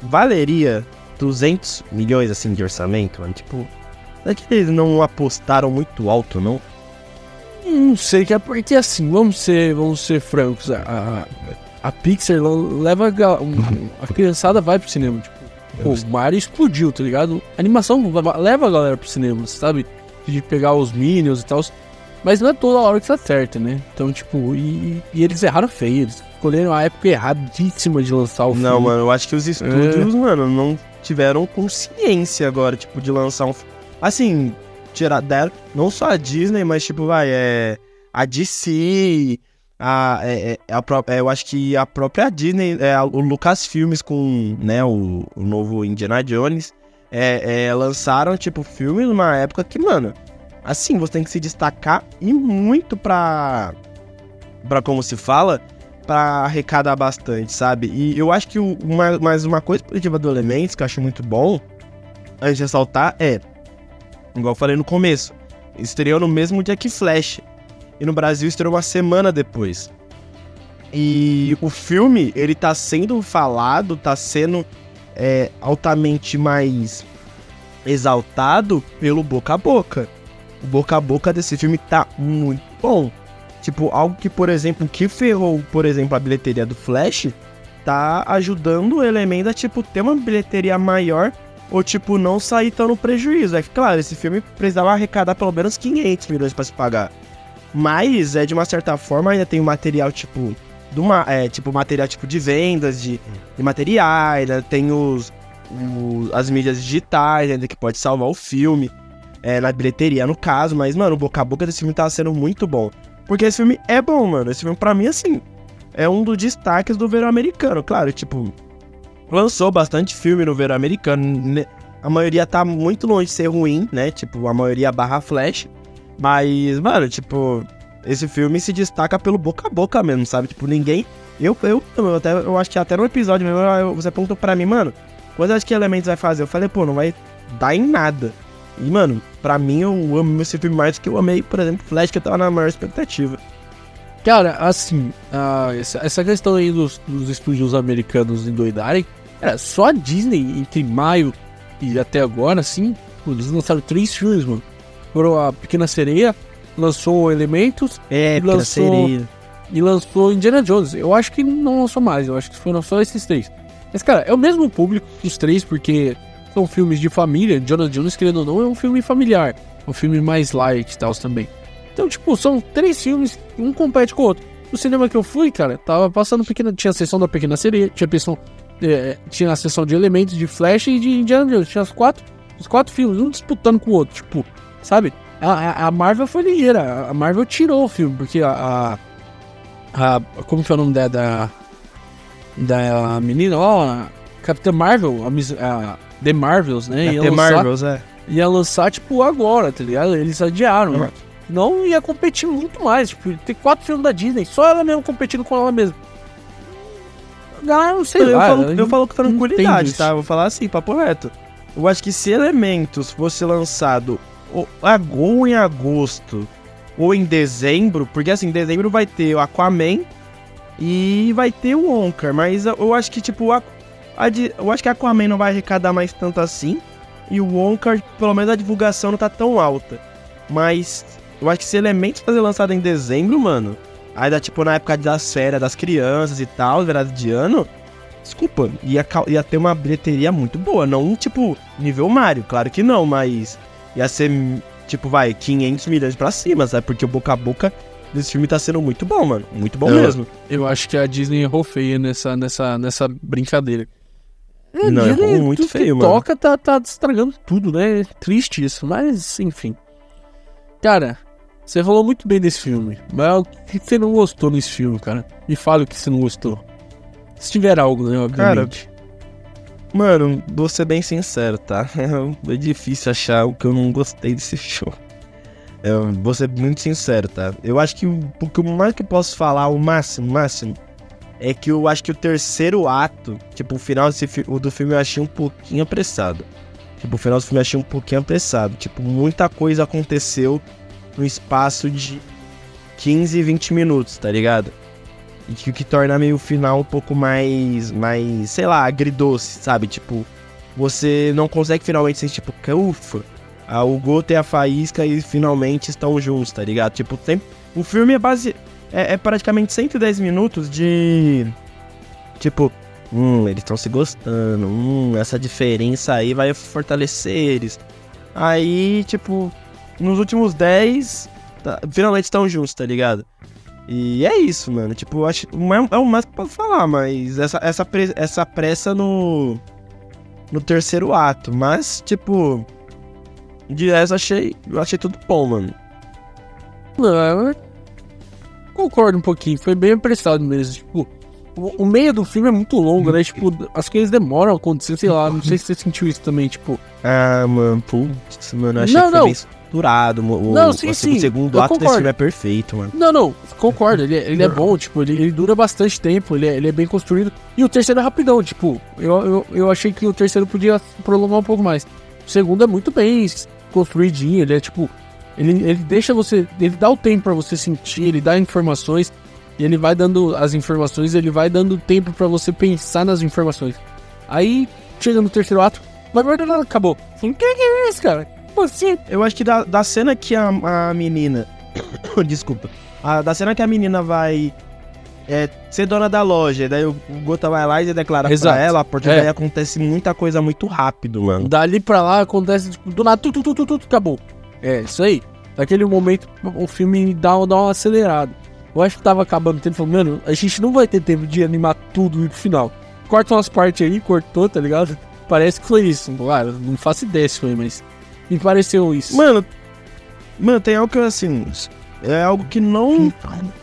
valeria 200 milhões, assim, de orçamento, mano? Tipo, é que eles não apostaram muito alto, não? Não sei, que é porque assim, vamos ser, vamos ser francos, a, a, a Pixar leva a, a criançada vai pro cinema, tipo, pô, o Mario explodiu, tá ligado? A animação leva a galera pro cinema, sabe? De pegar os Minions e tal. Mas não é toda hora que tá certa, né? Então, tipo, e, e eles erraram feio. Eles escolheram a época erradíssima de lançar o filme. Não, mano, eu acho que os estúdios, é. mano, não tiveram consciência agora, tipo, de lançar um filme Assim, tirar não só a Disney, mas tipo, vai, é. A DC, a, é, é, a, é, eu acho que a própria Disney, é, o Lucasfilmes com né, o, o novo Indiana Jones, é, é, lançaram, tipo, filmes numa época que, mano, assim, você tem que se destacar e muito pra. pra como se fala, pra arrecadar bastante, sabe? E eu acho que o, uma, mais uma coisa positiva do Elementos, que eu acho muito bom, antes de ressaltar, é. Igual eu falei no começo, estreou no mesmo dia que Flash e no Brasil estreou uma semana depois. E o filme, ele tá sendo falado, tá sendo é, altamente mais exaltado pelo boca a boca. O boca a boca desse filme tá muito bom. Tipo, algo que, por exemplo, que ferrou, por exemplo, a bilheteria do Flash, tá ajudando o elemento a, tipo, ter uma bilheteria maior ou, tipo, não sair tão no prejuízo. É que, claro, esse filme precisava arrecadar pelo menos 500 milhões para se pagar. Mas, é de uma certa forma, ainda tem o material, tipo, do, é, tipo, material tipo de vendas, de, de materiais, ainda tem os, os, as mídias digitais, ainda que pode salvar o filme, é, na bilheteria, no caso, mas, mano, o boca a boca desse filme tá sendo muito bom. Porque esse filme é bom, mano. Esse filme, pra mim, assim, é um dos destaques do verão americano. Claro, tipo, lançou bastante filme no verão americano. A maioria tá muito longe de ser ruim, né? Tipo, a maioria barra flash. Mas, mano, tipo, esse filme se destaca pelo boca a boca mesmo, sabe? Tipo, ninguém. Eu, eu, eu, até, eu acho que até no episódio mesmo, eu, você perguntou pra mim, mano, quantos acho que elementos vai fazer? Eu falei, pô, não vai dar em nada. E, mano, pra mim eu amo esse filme mais do que eu amei, por exemplo, Flash, que eu tava na maior expectativa. Cara, assim, uh, essa, essa, questão aí dos, dos estúdios americanos endoidarem, era só a Disney entre maio e até agora, assim, eles lançaram três filmes, mano foram a Pequena Sereia, lançou Elementos. É, e lançou, Sereia. E lançou Indiana Jones. Eu acho que não lançou mais, eu acho que foram só esses três. Mas, cara, é o mesmo público dos três, porque são filmes de família. Indiana Jones, querendo ou não, é um filme familiar. Um filme mais light e tal também. Então, tipo, são três filmes, um compete com o outro. No cinema que eu fui, cara, tava passando pequena. Tinha a sessão da Pequena Sereia, tinha a sessão, é, tinha a sessão de elementos de Flash e de Indiana Jones. Tinha os quatro, os quatro filmes, um disputando com o outro. Tipo, sabe? A, a, Marvel foi ligeira. A Marvel tirou o filme, porque a. a, a como que é o nome da. Da, da menina? Ó, oh, Capitã Marvel, a, a, The Marvels, né? The Marvels, é. Ia lançar, tipo, agora, tá ligado? Eles adiaram. Uhum. Não ia competir muito mais. Tipo, tem quatro filmes da Disney, só ela mesmo competindo com ela mesma. Ah, não sei eu lá. Falo, eu falo com tranquilidade, tá? Vou falar assim, papo reto. Eu acho que se Elementos fosse lançado ou em agosto ou em dezembro, porque assim, em dezembro vai ter o Aquaman e vai ter o Oncar, mas eu acho que tipo, a, a, eu acho que a Aquaman não vai arrecadar mais tanto assim e o Oncar, pelo menos a divulgação não tá tão alta. Mas eu acho que se Elementos fazer lançado em dezembro, mano, aí dá tipo na época das férias das crianças e tal, virada de ano, desculpa, ia, ia ter uma bilheteria muito boa, não tipo nível Mario, claro que não, mas ia ser, tipo, vai, 500 milhões pra cima, sabe? Porque o boca a boca desse filme tá sendo muito bom, mano. Muito bom eu, mesmo. Eu acho que a Disney errou feia nessa, nessa, nessa brincadeira. É, não, errou muito feio, mano. toca tá, tá estragando tudo, né? Triste isso, mas enfim. Cara, você falou muito bem desse filme, mas o que você não gostou nesse filme, cara? Me fala o que você não gostou. Se tiver algo, né, obviamente. Cara, Mano, vou ser bem sincero, tá? É difícil achar o que eu não gostei desse show. Eu vou ser muito sincero, tá? Eu acho que o, o mais que eu posso falar, o máximo, máximo, é que eu acho que o terceiro ato, tipo, o final desse, do filme eu achei um pouquinho apressado. Tipo, o final do filme eu achei um pouquinho apressado. Tipo, muita coisa aconteceu no espaço de 15, 20 minutos, tá ligado? E que, que torna meio o final um pouco mais, mais, sei lá, agridoce, sabe? Tipo, você não consegue finalmente sentir, tipo, ufa, a, o Goto e a Faísca e finalmente estão juntos, tá ligado? Tipo, tem, o filme é base. É, é praticamente 110 minutos de. Tipo, hum, eles estão se gostando, hum, essa diferença aí vai fortalecer eles. Aí, tipo, nos últimos 10, tá, finalmente estão juntos, tá ligado? E é isso, mano. Tipo, acho, é, é o mais que posso falar, mas essa, essa, essa pressa no. No terceiro ato. Mas, tipo. De resto, achei, eu achei tudo bom, mano. Não, eu concordo um pouquinho. Foi bem apressado mesmo. Tipo, o, o meio do filme é muito longo, né? Tipo, as coisas demoram a acontecer, sei lá. Não sei se você sentiu isso também, tipo. Ah, mano, putz, mano, eu achei Não, que foi não. bem estruturado. O, Não, o- sim, o sim, segundo ato desse concordo. filme é perfeito, mano. Não, não, concordo. Ele, é- ele é bom, tipo, ele, ele dura bastante tempo, ele é, ele é bem construído. E o terceiro é rapidão, tipo, eu, eu, eu achei que o terceiro podia prolongar um pouco mais. O segundo é muito bem construidinho, ele é tipo. Ele, ele deixa você. Ele dá o tempo pra você sentir, ele dá informações. E ele vai dando as informações, ele vai dando tempo pra você pensar nas informações. Aí, chega no terceiro ato, mas acabou. Assim, que que é isso, cara? Como assim? Eu acho que da, da cena que a, a menina. Desculpa. A- da cena que a menina vai é, ser dona da loja, daí o Gota vai lá e declara Exato. pra ela, a partir É. daí acontece muita coisa muito rápido, mano. Dali pra lá acontece, tipo, do nada, tu, tu, tu, tu, tu, acabou. É, isso aí. Naquele momento, o filme dá, dá uma acelerada. Eu acho que tava acabando o tempo, falando, mano, a gente não vai ter tempo de animar tudo e ir pro final. Corta umas partes aí, cortou, tá ligado? Parece que foi isso. Claro, não faço ideia se foi, mas me pareceu isso. Mano, mano, tem algo que assim. É algo que não.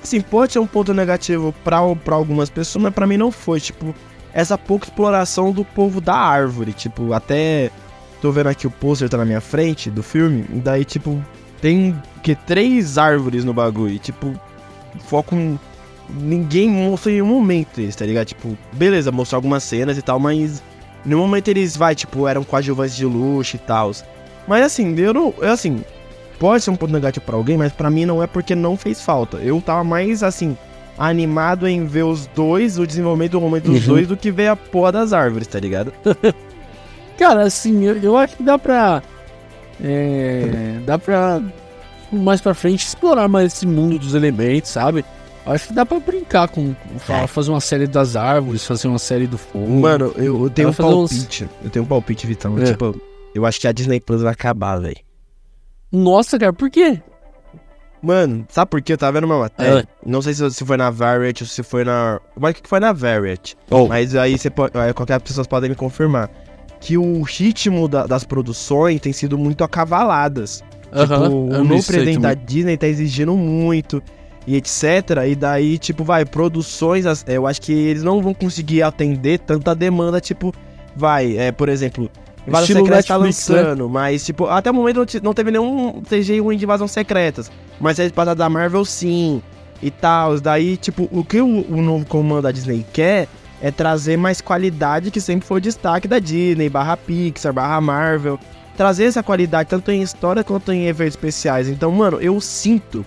Assim, pode ser um ponto negativo pra, pra algumas pessoas, mas pra mim não foi. Tipo, essa pouca exploração do povo da árvore. Tipo, até. Tô vendo aqui o pôster tá na minha frente do filme. e Daí, tipo, tem que três árvores no bagulho. e, Tipo, foco em. Ninguém mostra em nenhum momento isso, tá ligado? Tipo, beleza, mostrou algumas cenas e tal, mas. Nenhum momento eles, vai, tipo, eram coadjuvantes de luxo e tal. Mas assim, eu não. Assim, pode ser um ponto negativo pra alguém, mas pra mim não é porque não fez falta. Eu tava mais, assim, animado em ver os dois, o desenvolvimento do momento dos Uhum. dois, do que ver a porra das árvores, tá ligado? Cara, assim, eu, eu acho que dá pra. É. Dá pra. Mais pra frente explorar mais esse mundo dos elementos, sabe? Acho que dá pra brincar com. fa- Fazer uma série das árvores, fazer uma série do fogo. Mano, eu, eu tenho um fazer uns- palpite. Eu tenho um palpite, Vitão. É. Tipo, eu acho que a Disney Plus vai acabar, velho. Nossa, cara, por quê? Mano, sabe por quê? Eu tava vendo uma matéria. Ah. Não sei se, se foi na Variety ou se foi na. Eu acho que foi na Variety. Oh. Mas aí você pode. aí qualquer pessoa pode me confirmar. Que o ritmo da- das produções tem sido muito acavaladas. Tipo, Aham, o eu novo presidente da. Disney tá exigindo muito e etc. E daí, tipo, vai, produções, eu acho que eles não vão conseguir atender tanta demanda, tipo, vai, é, por exemplo, Invasão Estilo Secreta tá Netflix, né? lançando, mas, tipo, até o momento não, te- não teve nenhum CGI ruim de Invasão Secretas. Mas é passado da Marvel sim, e tal. Daí, tipo, o que o, o novo comando da Disney quer é trazer mais qualidade, que sempre foi o destaque da Disney, barra Pixar, barra Marvel trazer essa qualidade tanto em história quanto em eventos especiais. Então, mano, eu sinto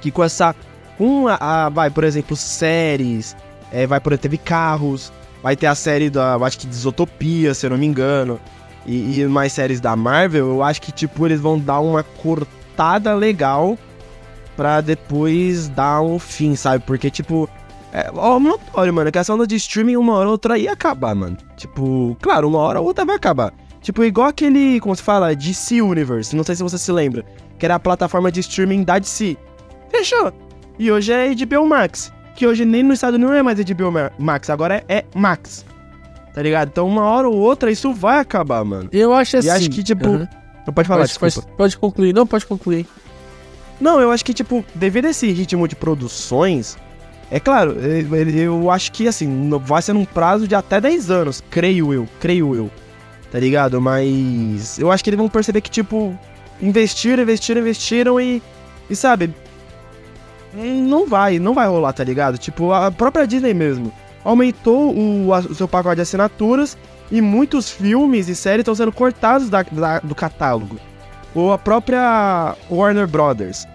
que com essa. Com a, a- vai, por exemplo, séries, é, vai, por teve carros, vai ter a série da, eu acho que de Isotopia, se eu não me engano, e, e mais séries da Marvel, eu acho que, tipo, eles vão dar uma cortada legal pra depois dar um fim, sabe? Porque, tipo, é, notório, mano, que essa onda de streaming uma hora ou outra ia acabar, mano. Tipo, claro, uma hora ou outra vai acabar. Tipo, igual aquele, como se fala, DC Universe, não sei se você se lembra, que era a plataforma de streaming da DC. Fechou. E hoje é HBO Max, que hoje nem no Estados Unidos não é mais HBO Ma- Max, agora é, é Max. Tá ligado? Então uma hora ou outra isso vai acabar, mano. Eu acho assim. E acho que, tipo, aham. Não pode falar, Pode, pode, pode concluir, não pode concluir. Não, eu acho que, tipo, devido a esse ritmo de produções, é claro, eu, eu acho que, assim, vai ser num prazo de até 10 anos, creio eu, creio eu, tá ligado? Mas eu acho que eles vão perceber que, tipo, investiram, investiram, investiram e, e sabe, não vai, não vai rolar, tá ligado? Tipo, a própria Disney mesmo aumentou o, o seu pacote de assinaturas e muitos filmes e séries estão sendo cortados da- da- do catálogo ou a própria Warner Brothers.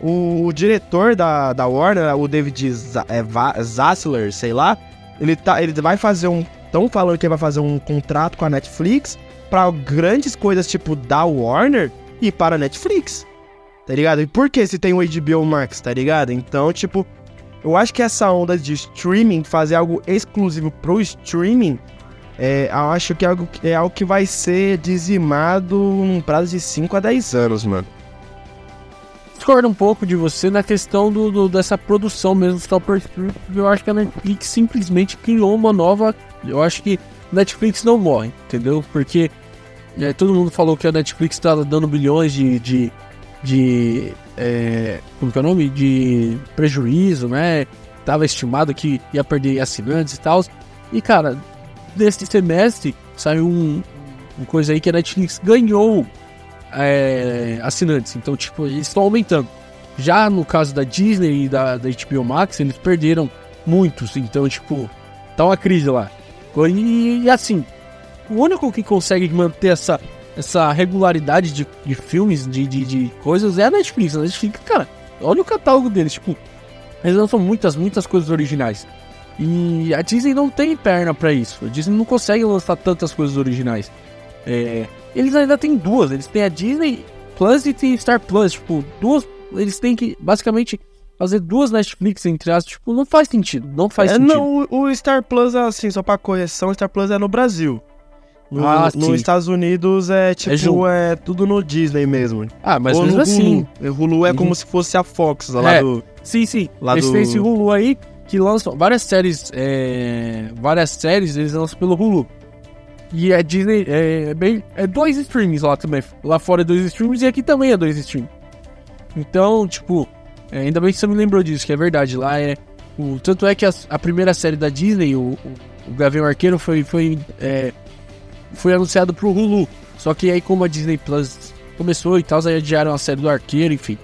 O, o diretor da, da Warner, o David Z- é, Zaslav, sei lá, ele, tá, ele vai fazer um. Estão falando que ele vai fazer um contrato com a Netflix para grandes coisas tipo da Warner e para a Netflix. Tá ligado? E por que se tem o HBO Max, tá ligado? Então, tipo, eu acho que essa onda de streaming, fazer algo exclusivo pro streaming, é, eu acho que é algo, é algo que vai ser dizimado num prazo de 5 a 10 anos, mano. Discordo um pouco de você na questão do, do- dessa produção mesmo do Stopper Stream, porque eu acho que a Netflix simplesmente criou uma nova. Eu acho que Netflix não morre, entendeu? Porque é, todo mundo falou que a Netflix estava dando bilhões de. de, de é, como que é o nome? De prejuízo, né? Tava estimado que ia perder assinantes e tal. E cara, neste semestre saiu um, uma coisa aí que a Netflix ganhou é, assinantes. Então, tipo, eles estão aumentando. Já no caso da Disney e da, da HBO Max, eles perderam muitos. Então, tipo, tá uma crise lá. E, e assim, o único que consegue manter essa, essa regularidade de, de filmes, de, de, de, coisas, é a Netflix. A Netflix, cara, olha o catálogo deles, tipo, eles lançam muitas, muitas coisas originais. E a Disney não tem perna para isso. A Disney não consegue lançar tantas coisas originais. É, eles ainda têm duas. Eles têm a Disney Plus e tem Star Plus. Tipo, duas. Eles têm que basicamente fazer duas Netflix entre as. Tipo, não faz sentido. Não faz é, sentido. Não, o Star Plus, assim, só pra correção, o Star Plus é no Brasil. No, Ah, nos. Estados Unidos é tipo, junto. é, tudo no Disney mesmo. Ah, mas Ou mesmo no assim. Hulu. O Hulu é Uhum. como se fosse a Fox lá É. do. Sim, sim. Lá eles do- têm esse Hulu aí que lançam várias séries. é, várias séries eles lançam pelo Hulu. E a Disney é bem. É dois streams lá também. Lá fora é dois streams e aqui também é dois streams. Então, tipo, é, ainda bem que você me lembrou disso, que é verdade. Lá é. O, tanto é que a, a primeira série da Disney, o, o, o Gavião Arqueiro, foi, foi, é, foi anunciado pro Hulu. Só que aí, como a Disney Plus começou e tal, aí adiaram a série do Arqueiro, enfim.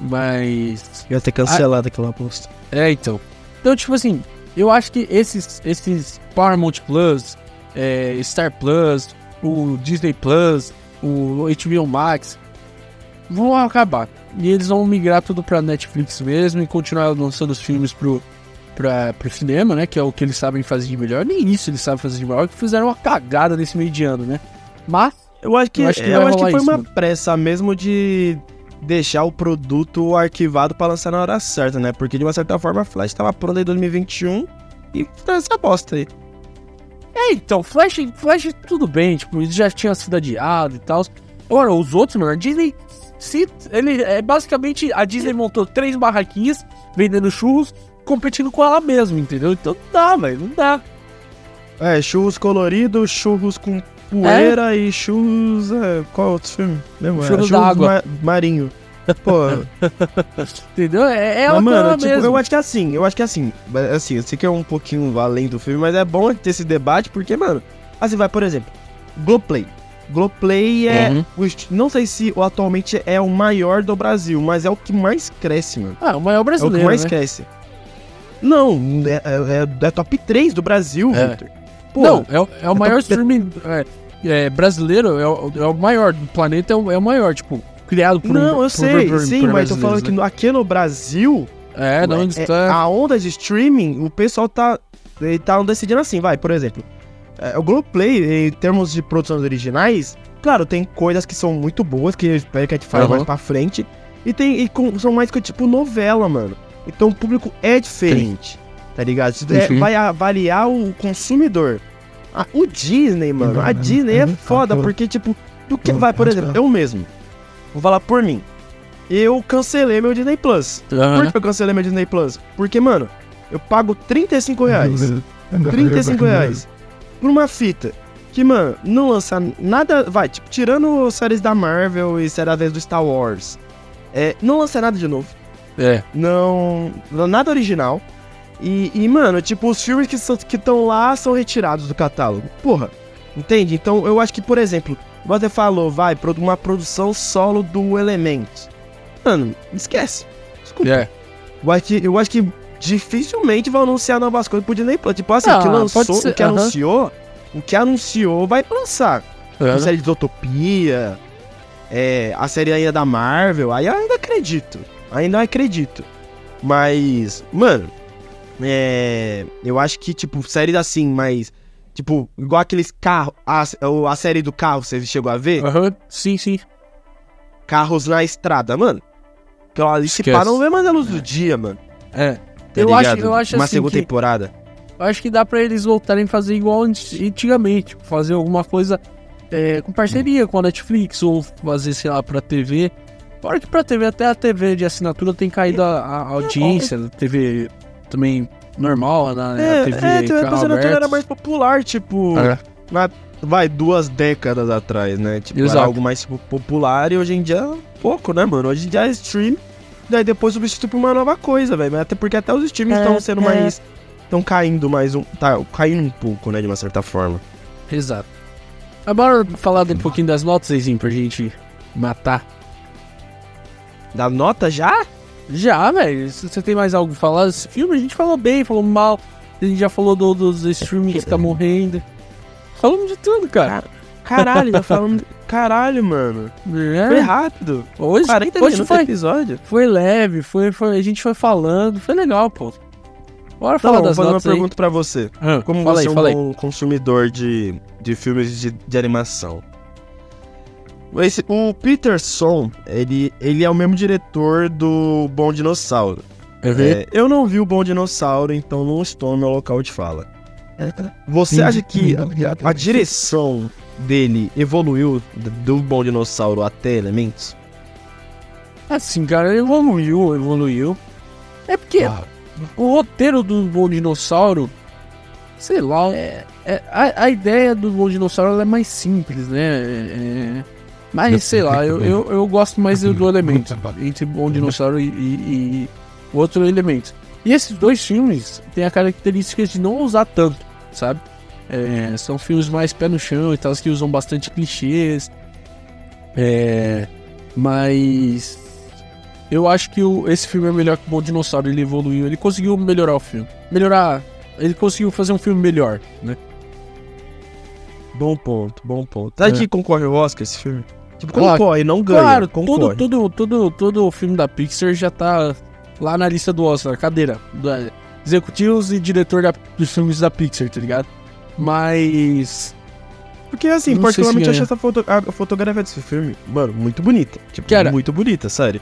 Mas. Ia ter cancelado aquela aposta. É, então. Então, tipo assim, eu acho que esses, esses Paramount Plus, é, Star Plus, o Disney Plus, o HBO Max, vão acabar. E eles vão migrar tudo pra Netflix mesmo e continuar lançando os filmes pro, pra, pro cinema, né? Que é o que eles sabem fazer de melhor. Nem isso eles sabem fazer de melhor, que fizeram uma cagada nesse meio de ano, né? Mas, Eu acho que, Eu eu acho acho que que, vai rolar foi isso, uma mano. pressa mesmo de deixar o produto arquivado pra lançar na hora certa, né? Porque de uma certa forma a Flash tava pronta em 2021 e tá essa bosta aí. É, então, Flash, Flash tudo bem, tipo, já tinha sido adiado e tal. Agora, os outros, mano, a Disney. Se, ele é basicamente. A Disney montou três barraquinhas vendendo churros, competindo com ela mesma, entendeu? Então não dá, velho, não dá. É, churros coloridos, churros com poeira e churros. É, qual outro filme? Lembra? Churros É, da água. ma- marinho. Pô, Entendeu? É, é mas, mano, tipo, mesma. eu acho que é assim, eu acho que é assim. Assim, eu sei que é um pouquinho além do filme, mas é bom ter esse debate, porque, mano, assim, vai, por exemplo, Globoplay. Globoplay é. Uhum. não sei se atualmente é o maior do Brasil, mas é o que mais cresce, mano. Ah, o maior É o que brasileiro. mais né? cresce. Não, é, é, é top 3 do Brasil, É. Victor. Pô, Não, é, o- é o eu maior tô- streaming é, é, brasileiro, é o, é o maior do planeta, é o, é maior, tipo, criado por não, por- eu sei, por- sim, por mas tô falando brasileiros, que né? no- aqui no Brasil, É, não, eles é, tá... a onda de streaming, o pessoal tá, ele tá decidindo assim, vai, por exemplo, é, o Globoplay, em termos de produções originais, claro, tem coisas que são muito boas, que eu espero que a gente fale Aham. mais pra frente, e tem e com- são mais que tipo novela, mano. Então o público é diferente, tá ligado? É- Uhum. vai avaliar o consumidor. Ah, o Disney, mano, a Disney é foda, porque tipo, do que vai, por exemplo, eu mesmo, vou falar por mim, eu cancelei meu Disney Plus. Aham. Por que eu cancelei meu Disney Plus? Porque, mano, eu pago 35 reais. 35 reais. Por uma fita. Que, mano, não lança nada. Vai, tipo, tirando séries da Marvel e séries às vezes do Star Wars. É, não lança nada de novo. É. Não. Nada original. E, e, mano, tipo, os filmes que estão que tão lá são retirados do catálogo. Porra. Entende? Então eu acho que, por exemplo, você falou, vai, uma produção solo do Elemento. Mano, esquece. Desculpa. É. Eu acho que, eu acho que dificilmente vão anunciar novas coisas pro Disney Plus. Tipo assim, o que Ah, lançou, ser, o que aham. anunciou, o que anunciou vai lançar. Aham. A série de Utopia, é, a série ainda da Marvel, aí eu ainda acredito. Ainda acredito. Mas, mano, é, eu acho que, tipo, séries assim, mas. Tipo, igual aqueles carros. A, a série do carro, você chegou a ver? Aham. Sim, sim. Carros na estrada, mano. Aquilo ali se Esquece. para não ver mais a luz do dia, mano. É. Tá eu, acho, eu acho Uma assim segunda que, temporada. eu acho que dá pra eles voltarem a fazer igual anti- antigamente. tipo, Fazer alguma coisa é, com parceria com a Netflix ou fazer, sei lá, pra TV. Fora que pra TV, até a TV de assinatura tem caído a, a audiência. A TV também normal, né? a É, TV é, TV canal por assinatura era mais popular, tipo. É. na- vai, duas décadas atrás, né? Tipo, Exato. era algo mais tipo, popular e hoje em dia é pouco, né, mano? Hoje em dia é stream, daí depois substitui por uma nova coisa, velho. Até porque até os streams É, estão sendo é. mais. Estão caindo mais um. Tá, caindo um pouco, né, de uma certa forma. Exato. Agora falar um pouquinho das notas, Zeizinho, pra gente matar. Da nota já? Já, velho. Se você tem mais algo pra falar desse filme, a gente falou bem, falou mal. A gente já falou do- dos streaming que tá morrendo. Falamos de tudo, cara. Caralho, já falando. Caralho, mano. É. Foi rápido. Hoje, 40 hoje minutos foi, de episódio. foi leve, foi, foi, a gente foi falando, foi legal, pô. Bora Tá falar bom, vou das fazer uma aí. pergunta pra você. Ah, Como você aí, é um consumidor de, de filmes de, de animação. Esse, o Peterson, ele, ele é o mesmo diretor do Bom Dinossauro. É, eu não vi o Bom Dinossauro, então não estou no meu local de fala. Você acha que a, a direção dele evoluiu do Bom Dinossauro até Elementos? Assim, cara, evoluiu, evoluiu. É porque o roteiro do Bom Dinossauro, sei lá, é, é- a, a ideia do Bom Dinossauro ela é mais simples, né? É- é- mas, sei lá, eu, eu, eu gosto mais do elemento, entre Bom Dinossauro e, e- e outro elemento. E esses dois filmes têm a característica de não usar tanto, sabe? É, são filmes mais pé no chão e tal, que usam bastante clichês. É, mas eu acho que o- esse filme é melhor que o Bom Dinossauro. Ele evoluiu, ele conseguiu melhorar o filme. Melhorar. Ele conseguiu fazer um filme melhor, né? Bom ponto, bom ponto. Sabe É. que concorre ao Oscar esse filme? Tipo, concorre, não ganha. claro, concorre. todo, todo, todo, todo filme da Pixar já tá lá na lista do Oscar, cadeira. Da, executivos e diretor da- dos filmes da Pixar, tá ligado? Mas. Porque assim, Não particularmente eu achei essa foto, a, fotografia desse filme, mano, muito bonita. Tipo, Cara- muito bonita, sério.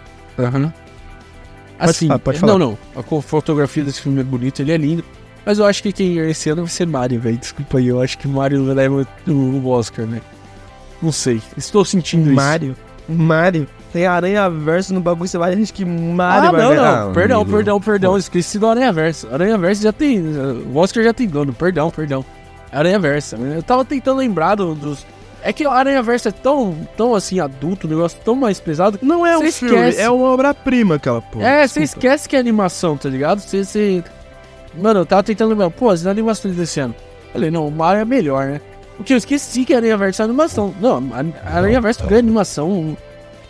Assim, falar, pode falar. não, não. A fotografia desse filme é bonita, ele é lindo. Mas eu acho que quem ganha esse ano vai ser Mario, velho. Desculpa aí, eu acho que Mario leva o, o Oscar, né? Não sei. Estou sentindo isso. Mario. Mario. Tem aranha verso no bagulho, você vai achar que Mario Ah, vai não, não. Perdão, amigo. perdão, perdão. Esqueci do Aranha Verso. Aranha Verso já tem. O Oscar já tem dono. Perdão, perdão. Aranha Verso. Eu tava tentando lembrar do- dos. É que o Aranha Verso é tão, tão assim, adulto, um negócio tão mais pesado. que Não é um Você filme, esquece. é uma obra-prima aquela porra. é, você esquece que é animação, tá ligado? Você. você... Mano, eu tava tentando lembrar. Pô, as animações desse ano. Falei, não, o Mario é melhor, né? Porque eu esqueci que Aranha Verso é animação. Não, a Aranha Verso ganha animação.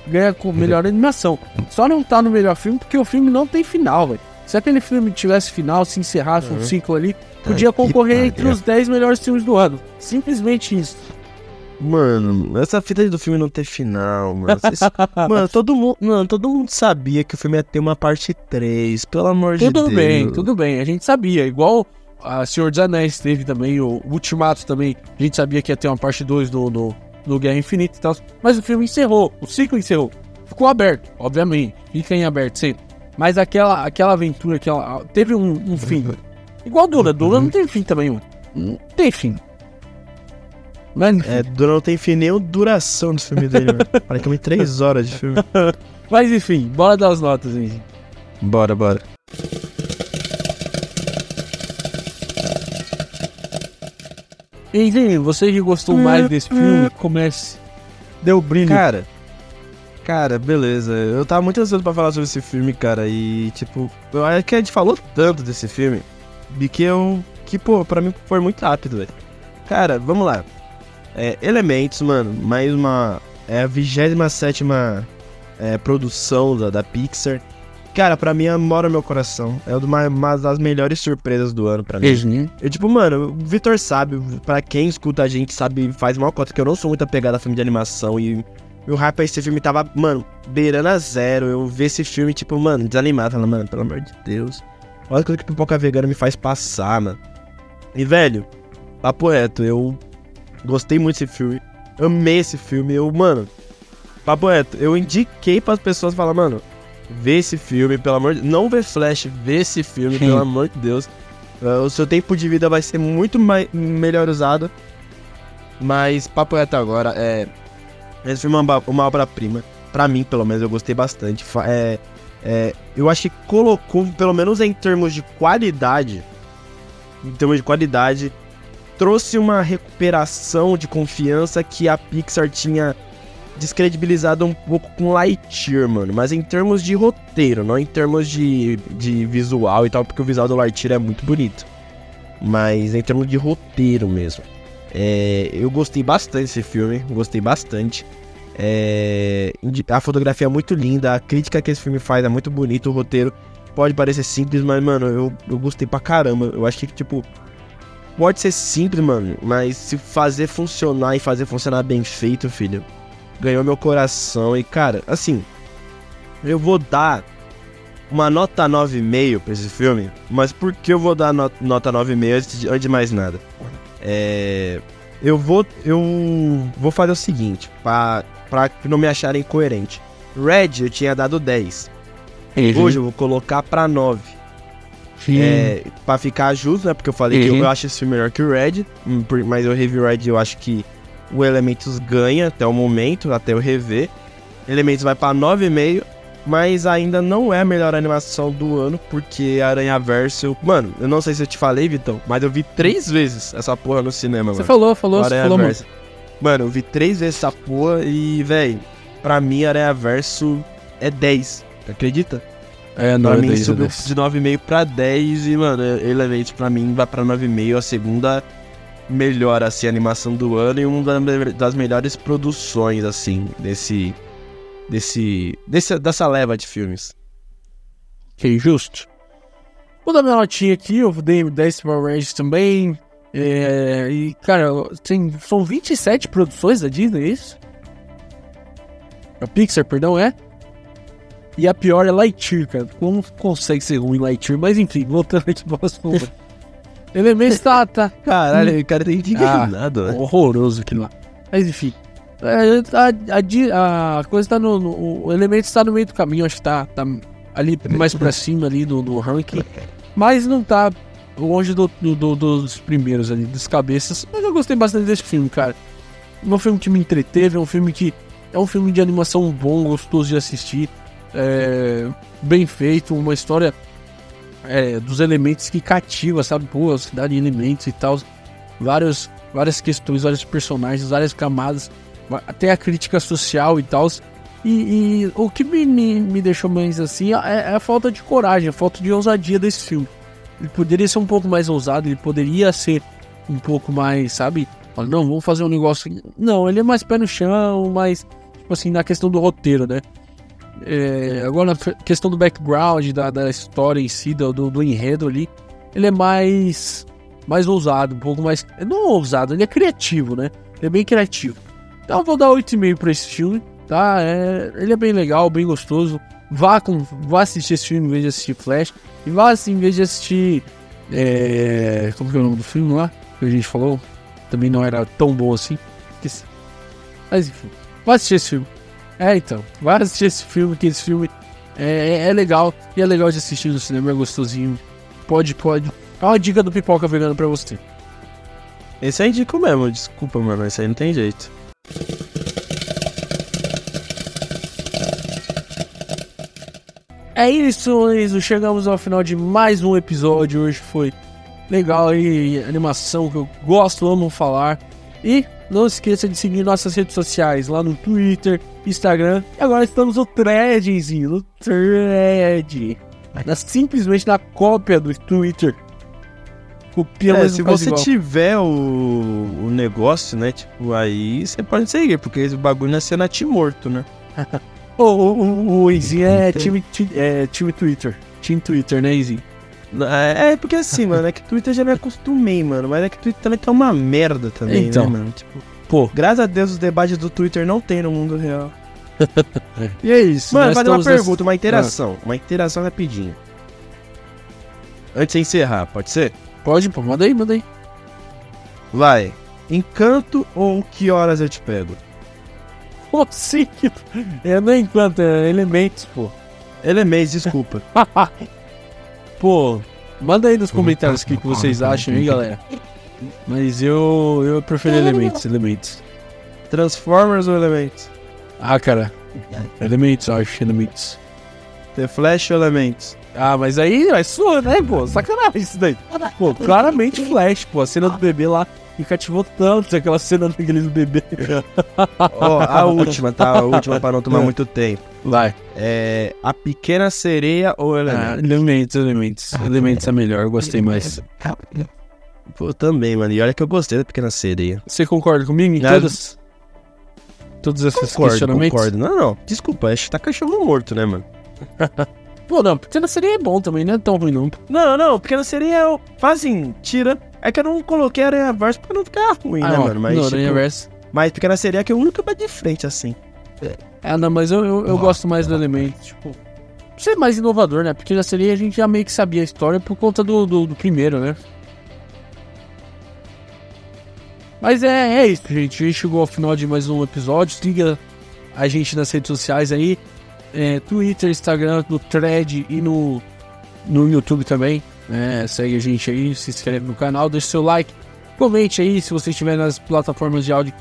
Ganha com melhor animação. Só não tá no melhor filme porque o filme não tem final, velho. Se aquele filme tivesse final, se encerrasse um Uhum. ciclo ali, podia concorrer entre os 10 melhores filmes do ano. Simplesmente isso. Mano, essa fita do filme não ter final, mano. Vocês- mano, todo mundo, mano, todo mundo sabia que o filme ia ter uma parte 3, pelo amor de Deus. Tudo bem, tudo bem. A gente sabia. Igual a Senhor dos Anéis teve também, o Ultimato também. A gente sabia que ia ter uma parte 2 do, do, do Guerra Infinita e tal. Mas o filme encerrou, o ciclo encerrou. Ficou aberto, obviamente. Fica em aberto sempre. Mas aquela, aquela aventura, aquela, teve um, um fim. Igual Duna. Duna não tem fim também, mano. Não tem fim. Mas, É, Dura não tem fim nem duração do filme dele, mano. Praticamente 3 horas de filme. mas enfim, bora dar as notas aí. Bora, bora. Enfim, você que gostou mais desse filme, comece. Deu brilho. Cara, cara, beleza. Eu tava muito ansioso pra falar sobre esse filme, cara. E, tipo, eu acho que a gente falou tanto desse filme de que eu. Que, pô, pra mim foi muito rápido, velho. Cara, vamos lá. É, Elementos, mano, mais uma. É a 27 é, produção da, da Pixar. Cara, pra mim, mora no meu coração. É uma, uma das melhores surpresas do ano pra mim. Beijinho. Eu, tipo, mano, o Vitor sabe, pra quem escuta a gente sabe, faz mal cota que eu não sou muito apegado a filme de animação e meu hype pra esse filme tava, mano, beirando a zero. Eu vi esse filme, tipo, mano, desanimado, falando, mano, pelo amor de Deus. Olha coisa que pipoca vegana me faz passar, mano. E, velho, papo reto, eu gostei muito desse filme, amei esse filme, eu, mano, papo reto, eu indiquei pras pessoas falar, mano, vê esse filme, pelo amor de Não vê Flash, vê esse filme, Sim. pelo amor de Deus. Uh, o seu tempo de vida vai ser muito mai- melhor usado. Mas, papo reto agora, é. Esse filme é uma, uma obra-prima. Pra mim, pelo menos, eu gostei bastante. É, é, eu acho que colocou, pelo menos em termos de qualidade. Em termos de qualidade, trouxe uma recuperação de confiança que a Pixar tinha descredibilizado um pouco com Lightyear, mano. Mas em termos de roteiro, não em termos de, de visual e tal, porque o visual do Lightyear é muito bonito. Mas em termos de roteiro mesmo. É, eu gostei bastante desse filme, gostei bastante. É, a fotografia é muito linda, a crítica que esse filme faz é muito bonito, o roteiro pode parecer simples, mas, mano, eu, eu gostei pra caramba. Eu acho que, tipo, pode ser simples, mano, mas se fazer funcionar e fazer funcionar bem feito, filho, ganhou meu coração. E, cara, assim, eu vou dar uma nota 9,5 pra esse filme, mas por que eu vou dar not nota 9,5 antes, antes de mais nada? É. Eu vou. Eu vou fazer o seguinte, pra, pra não me acharem coerente. Red eu tinha dado 10. Uhum. Hoje eu vou colocar pra 9. Sim. É, pra ficar justo, né? Porque eu falei uhum. que eu acho esse filme melhor que o Red. Hum, mas eu revi o Red eu acho que o Elementos ganha até o momento, até eu rever. Elementos vai pra 9,5 mas ainda não é a melhor animação do ano, porque Aranha Verso. Mano, eu não sei se eu te falei, Vitão, mas eu vi três vezes essa porra no cinema, Você mano. falou, falou, você falou, Verso. Mano, eu vi três vezes essa porra e, velho, pra mim Aranha Verso é 10. Acredita? É, não, pra é mim 10, subiu é 10. de 9,5 pra 10 e, mano, Elevate pra mim vai pra 9,5, a segunda melhor, assim, animação do ano e uma das melhores produções, assim, desse desse, desse dessa leva de filmes. Ok, justo. Vou dar minha notinha aqui, eu dei 10 para Rage também. É, e, cara, tem, são 27 produções da Disney, é isso? A Pixar, perdão, é? E a pior é Lightyear, cara. Como consegue ser ruim Lightyear? Mas enfim, voltando aqui para as Elementos tá, tá. Caralho, o cara tem indignado, ah, né? Horroroso aquilo lá. Mas enfim. É, a, a, a, coisa tá no, no, O elemento está no meio do caminho, acho que tá, tá ali mais pra cima ali no, no ranking. Mas não tá longe do, do, dos primeiros ali, dos cabeças. Mas eu gostei bastante desse filme, cara. É um filme que me entreteve, é um filme que. É um filme de animação bom, gostoso de assistir. É, bem feito, uma história é, dos elementos que cativa, sabe? Pô, a cidade de elementos e tal. Vários, várias questões, vários personagens, várias camadas até a crítica social e tal. E, e, o que me, me, me, deixou mais assim é, é, a falta de coragem, a falta de ousadia desse filme. Ele poderia ser um pouco mais ousado, ele poderia ser um pouco mais, sabe? Não, vamos fazer um negócio. Não, ele é mais pé no chão, mais, tipo assim, na questão do roteiro, né? É, agora, na questão do background, da, da história em si, do, do enredo ali, ele é mais, mais ousado, um pouco mais. Não ousado, ele é criativo, né? Ele é bem criativo. Então eu vou dar 8,5 pra esse filme, tá? É, ele é bem legal, bem gostoso. Vá, com, vá assistir esse filme em vez de assistir Flash. E vá assim, em vez de assistir. É, como que é o nome do filme lá? Que a gente falou. Também não era tão bom assim. Esqueci. Mas enfim, vá assistir esse filme. É, então. Vá assistir esse filme, que esse filme é, é, é legal. E é legal de assistir no cinema, é gostosinho. Pode, pode. É uma dica do pipoca vegano pra você. Esse é indico mesmo, desculpa, mano. Esse aí não tem jeito. É isso, é isso. Chegamos ao final de mais um episódio. Hoje foi legal aí, animação que eu gosto, amo falar. E não esqueça de seguir nossas redes sociais lá no Twitter, Instagram. E agora estamos no Threadzinho, no Thread. Na, simplesmente na cópia do Twitter. Copia é, se você igual. tiver o, o negócio, né? Tipo, aí você pode seguir, porque esse bagulho nasceu na morto, né? o, o, o Easy é time, é time Twitter. Team Twitter, né, Easy? É, é, porque assim, mano, é que Twitter já me acostumei, mano. Mas é que Twitter também tá uma merda também, então, né, mano? Tipo, pô, graças a Deus os debates do Twitter não tem no mundo real. e é isso. Mano, fazer uma pergunta, uma interação. Ah. Uma interação rapidinho. Antes de encerrar, pode ser? Pode, pô, manda aí, manda aí. Vai. Encanto ou que horas eu te pego? Como assim? É, não é encanto, é elementos, pô. Elementos, desculpa. Pô, manda aí nos comentários o que, que vocês acham aí, galera. Mas eu, eu prefiro elementos, elementos. Transformers ou elementos? Ah, cara. Elementos, acho, elementos. The Flash ou elementos? Ah, mas aí é sua, né, pô? Sacanagem isso daí. Pô, claramente Flash, pô. A cena do bebê lá me cativou tanto aquela cena daqueles bebês. Ó, a última, tá? A última pra não tomar É. muito tempo. Vai. É. A Pequena Sereia ou Ah, Elemento? elementos, elementos. Elementos é melhor, eu gostei mais. Pô, também, mano. E olha que eu gostei da Pequena Sereia. Você concorda comigo em Ah, todas? Todos esses Concordo, questionamentos? concordo. Não, não. Desculpa, acho que tá cachorro morto, né, mano? Pô, não, Pequena Sereia é bom também, não é tão ruim não. Não, não. Pequena Sereia é o. Assim, tira. É que eu não coloquei Aranha Verso pra não ficar ruim, né, não, mano? Mas, não, tipo, Aranha Verso. mas Pequena Sereia que é o único que vai de frente, assim. É, não, mas eu, eu, eu gosto mais do elemento, tipo... Ser mais inovador, né? Porque na sereia a gente já meio que sabia a história por conta do, do, do primeiro, né? Mas é, é isso, gente. A gente chegou ao final de mais um episódio. Siga a gente nas redes sociais aí. é, Twitter, Instagram, no Thread e no, no YouTube também. Né? segue a gente aí, se inscreve no canal, deixa seu like. Comente aí se você estiver nas plataformas de áudio.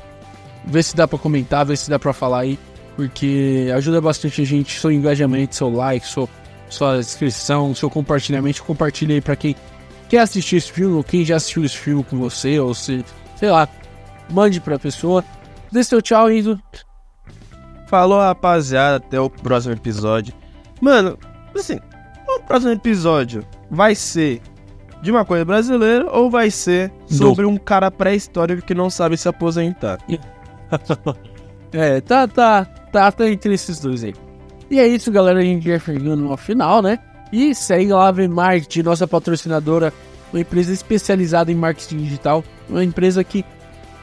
Vê se dá pra comentar, vê se dá pra falar aí. Porque ajuda bastante a gente, seu engajamento, seu like, seu, sua inscrição, seu compartilhamento. Compartilha aí pra quem quer assistir esse filme, ou quem já assistiu esse filme com você, ou se, sei lá, mande pra pessoa. Dê seu tchau, Indo. Falou, rapaziada. Até o próximo episódio. Mano, assim, o próximo episódio vai ser de uma coisa brasileira ou vai ser sobre um cara pré-histórico que não sabe se aposentar? É, tá, tá, tá, tá entre esses dois aí. E é isso, galera. A gente vai chegando ao final, né? E segue lá a Marketing, nossa patrocinadora, uma empresa especializada em marketing digital, uma empresa que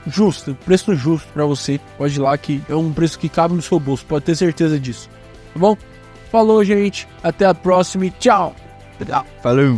justa, preço justo pra você. Pode ir lá que é um preço que cabe no seu bolso, pode ter certeza disso. Tá bom? Falou, gente. Até a próxima e tchau. Falou!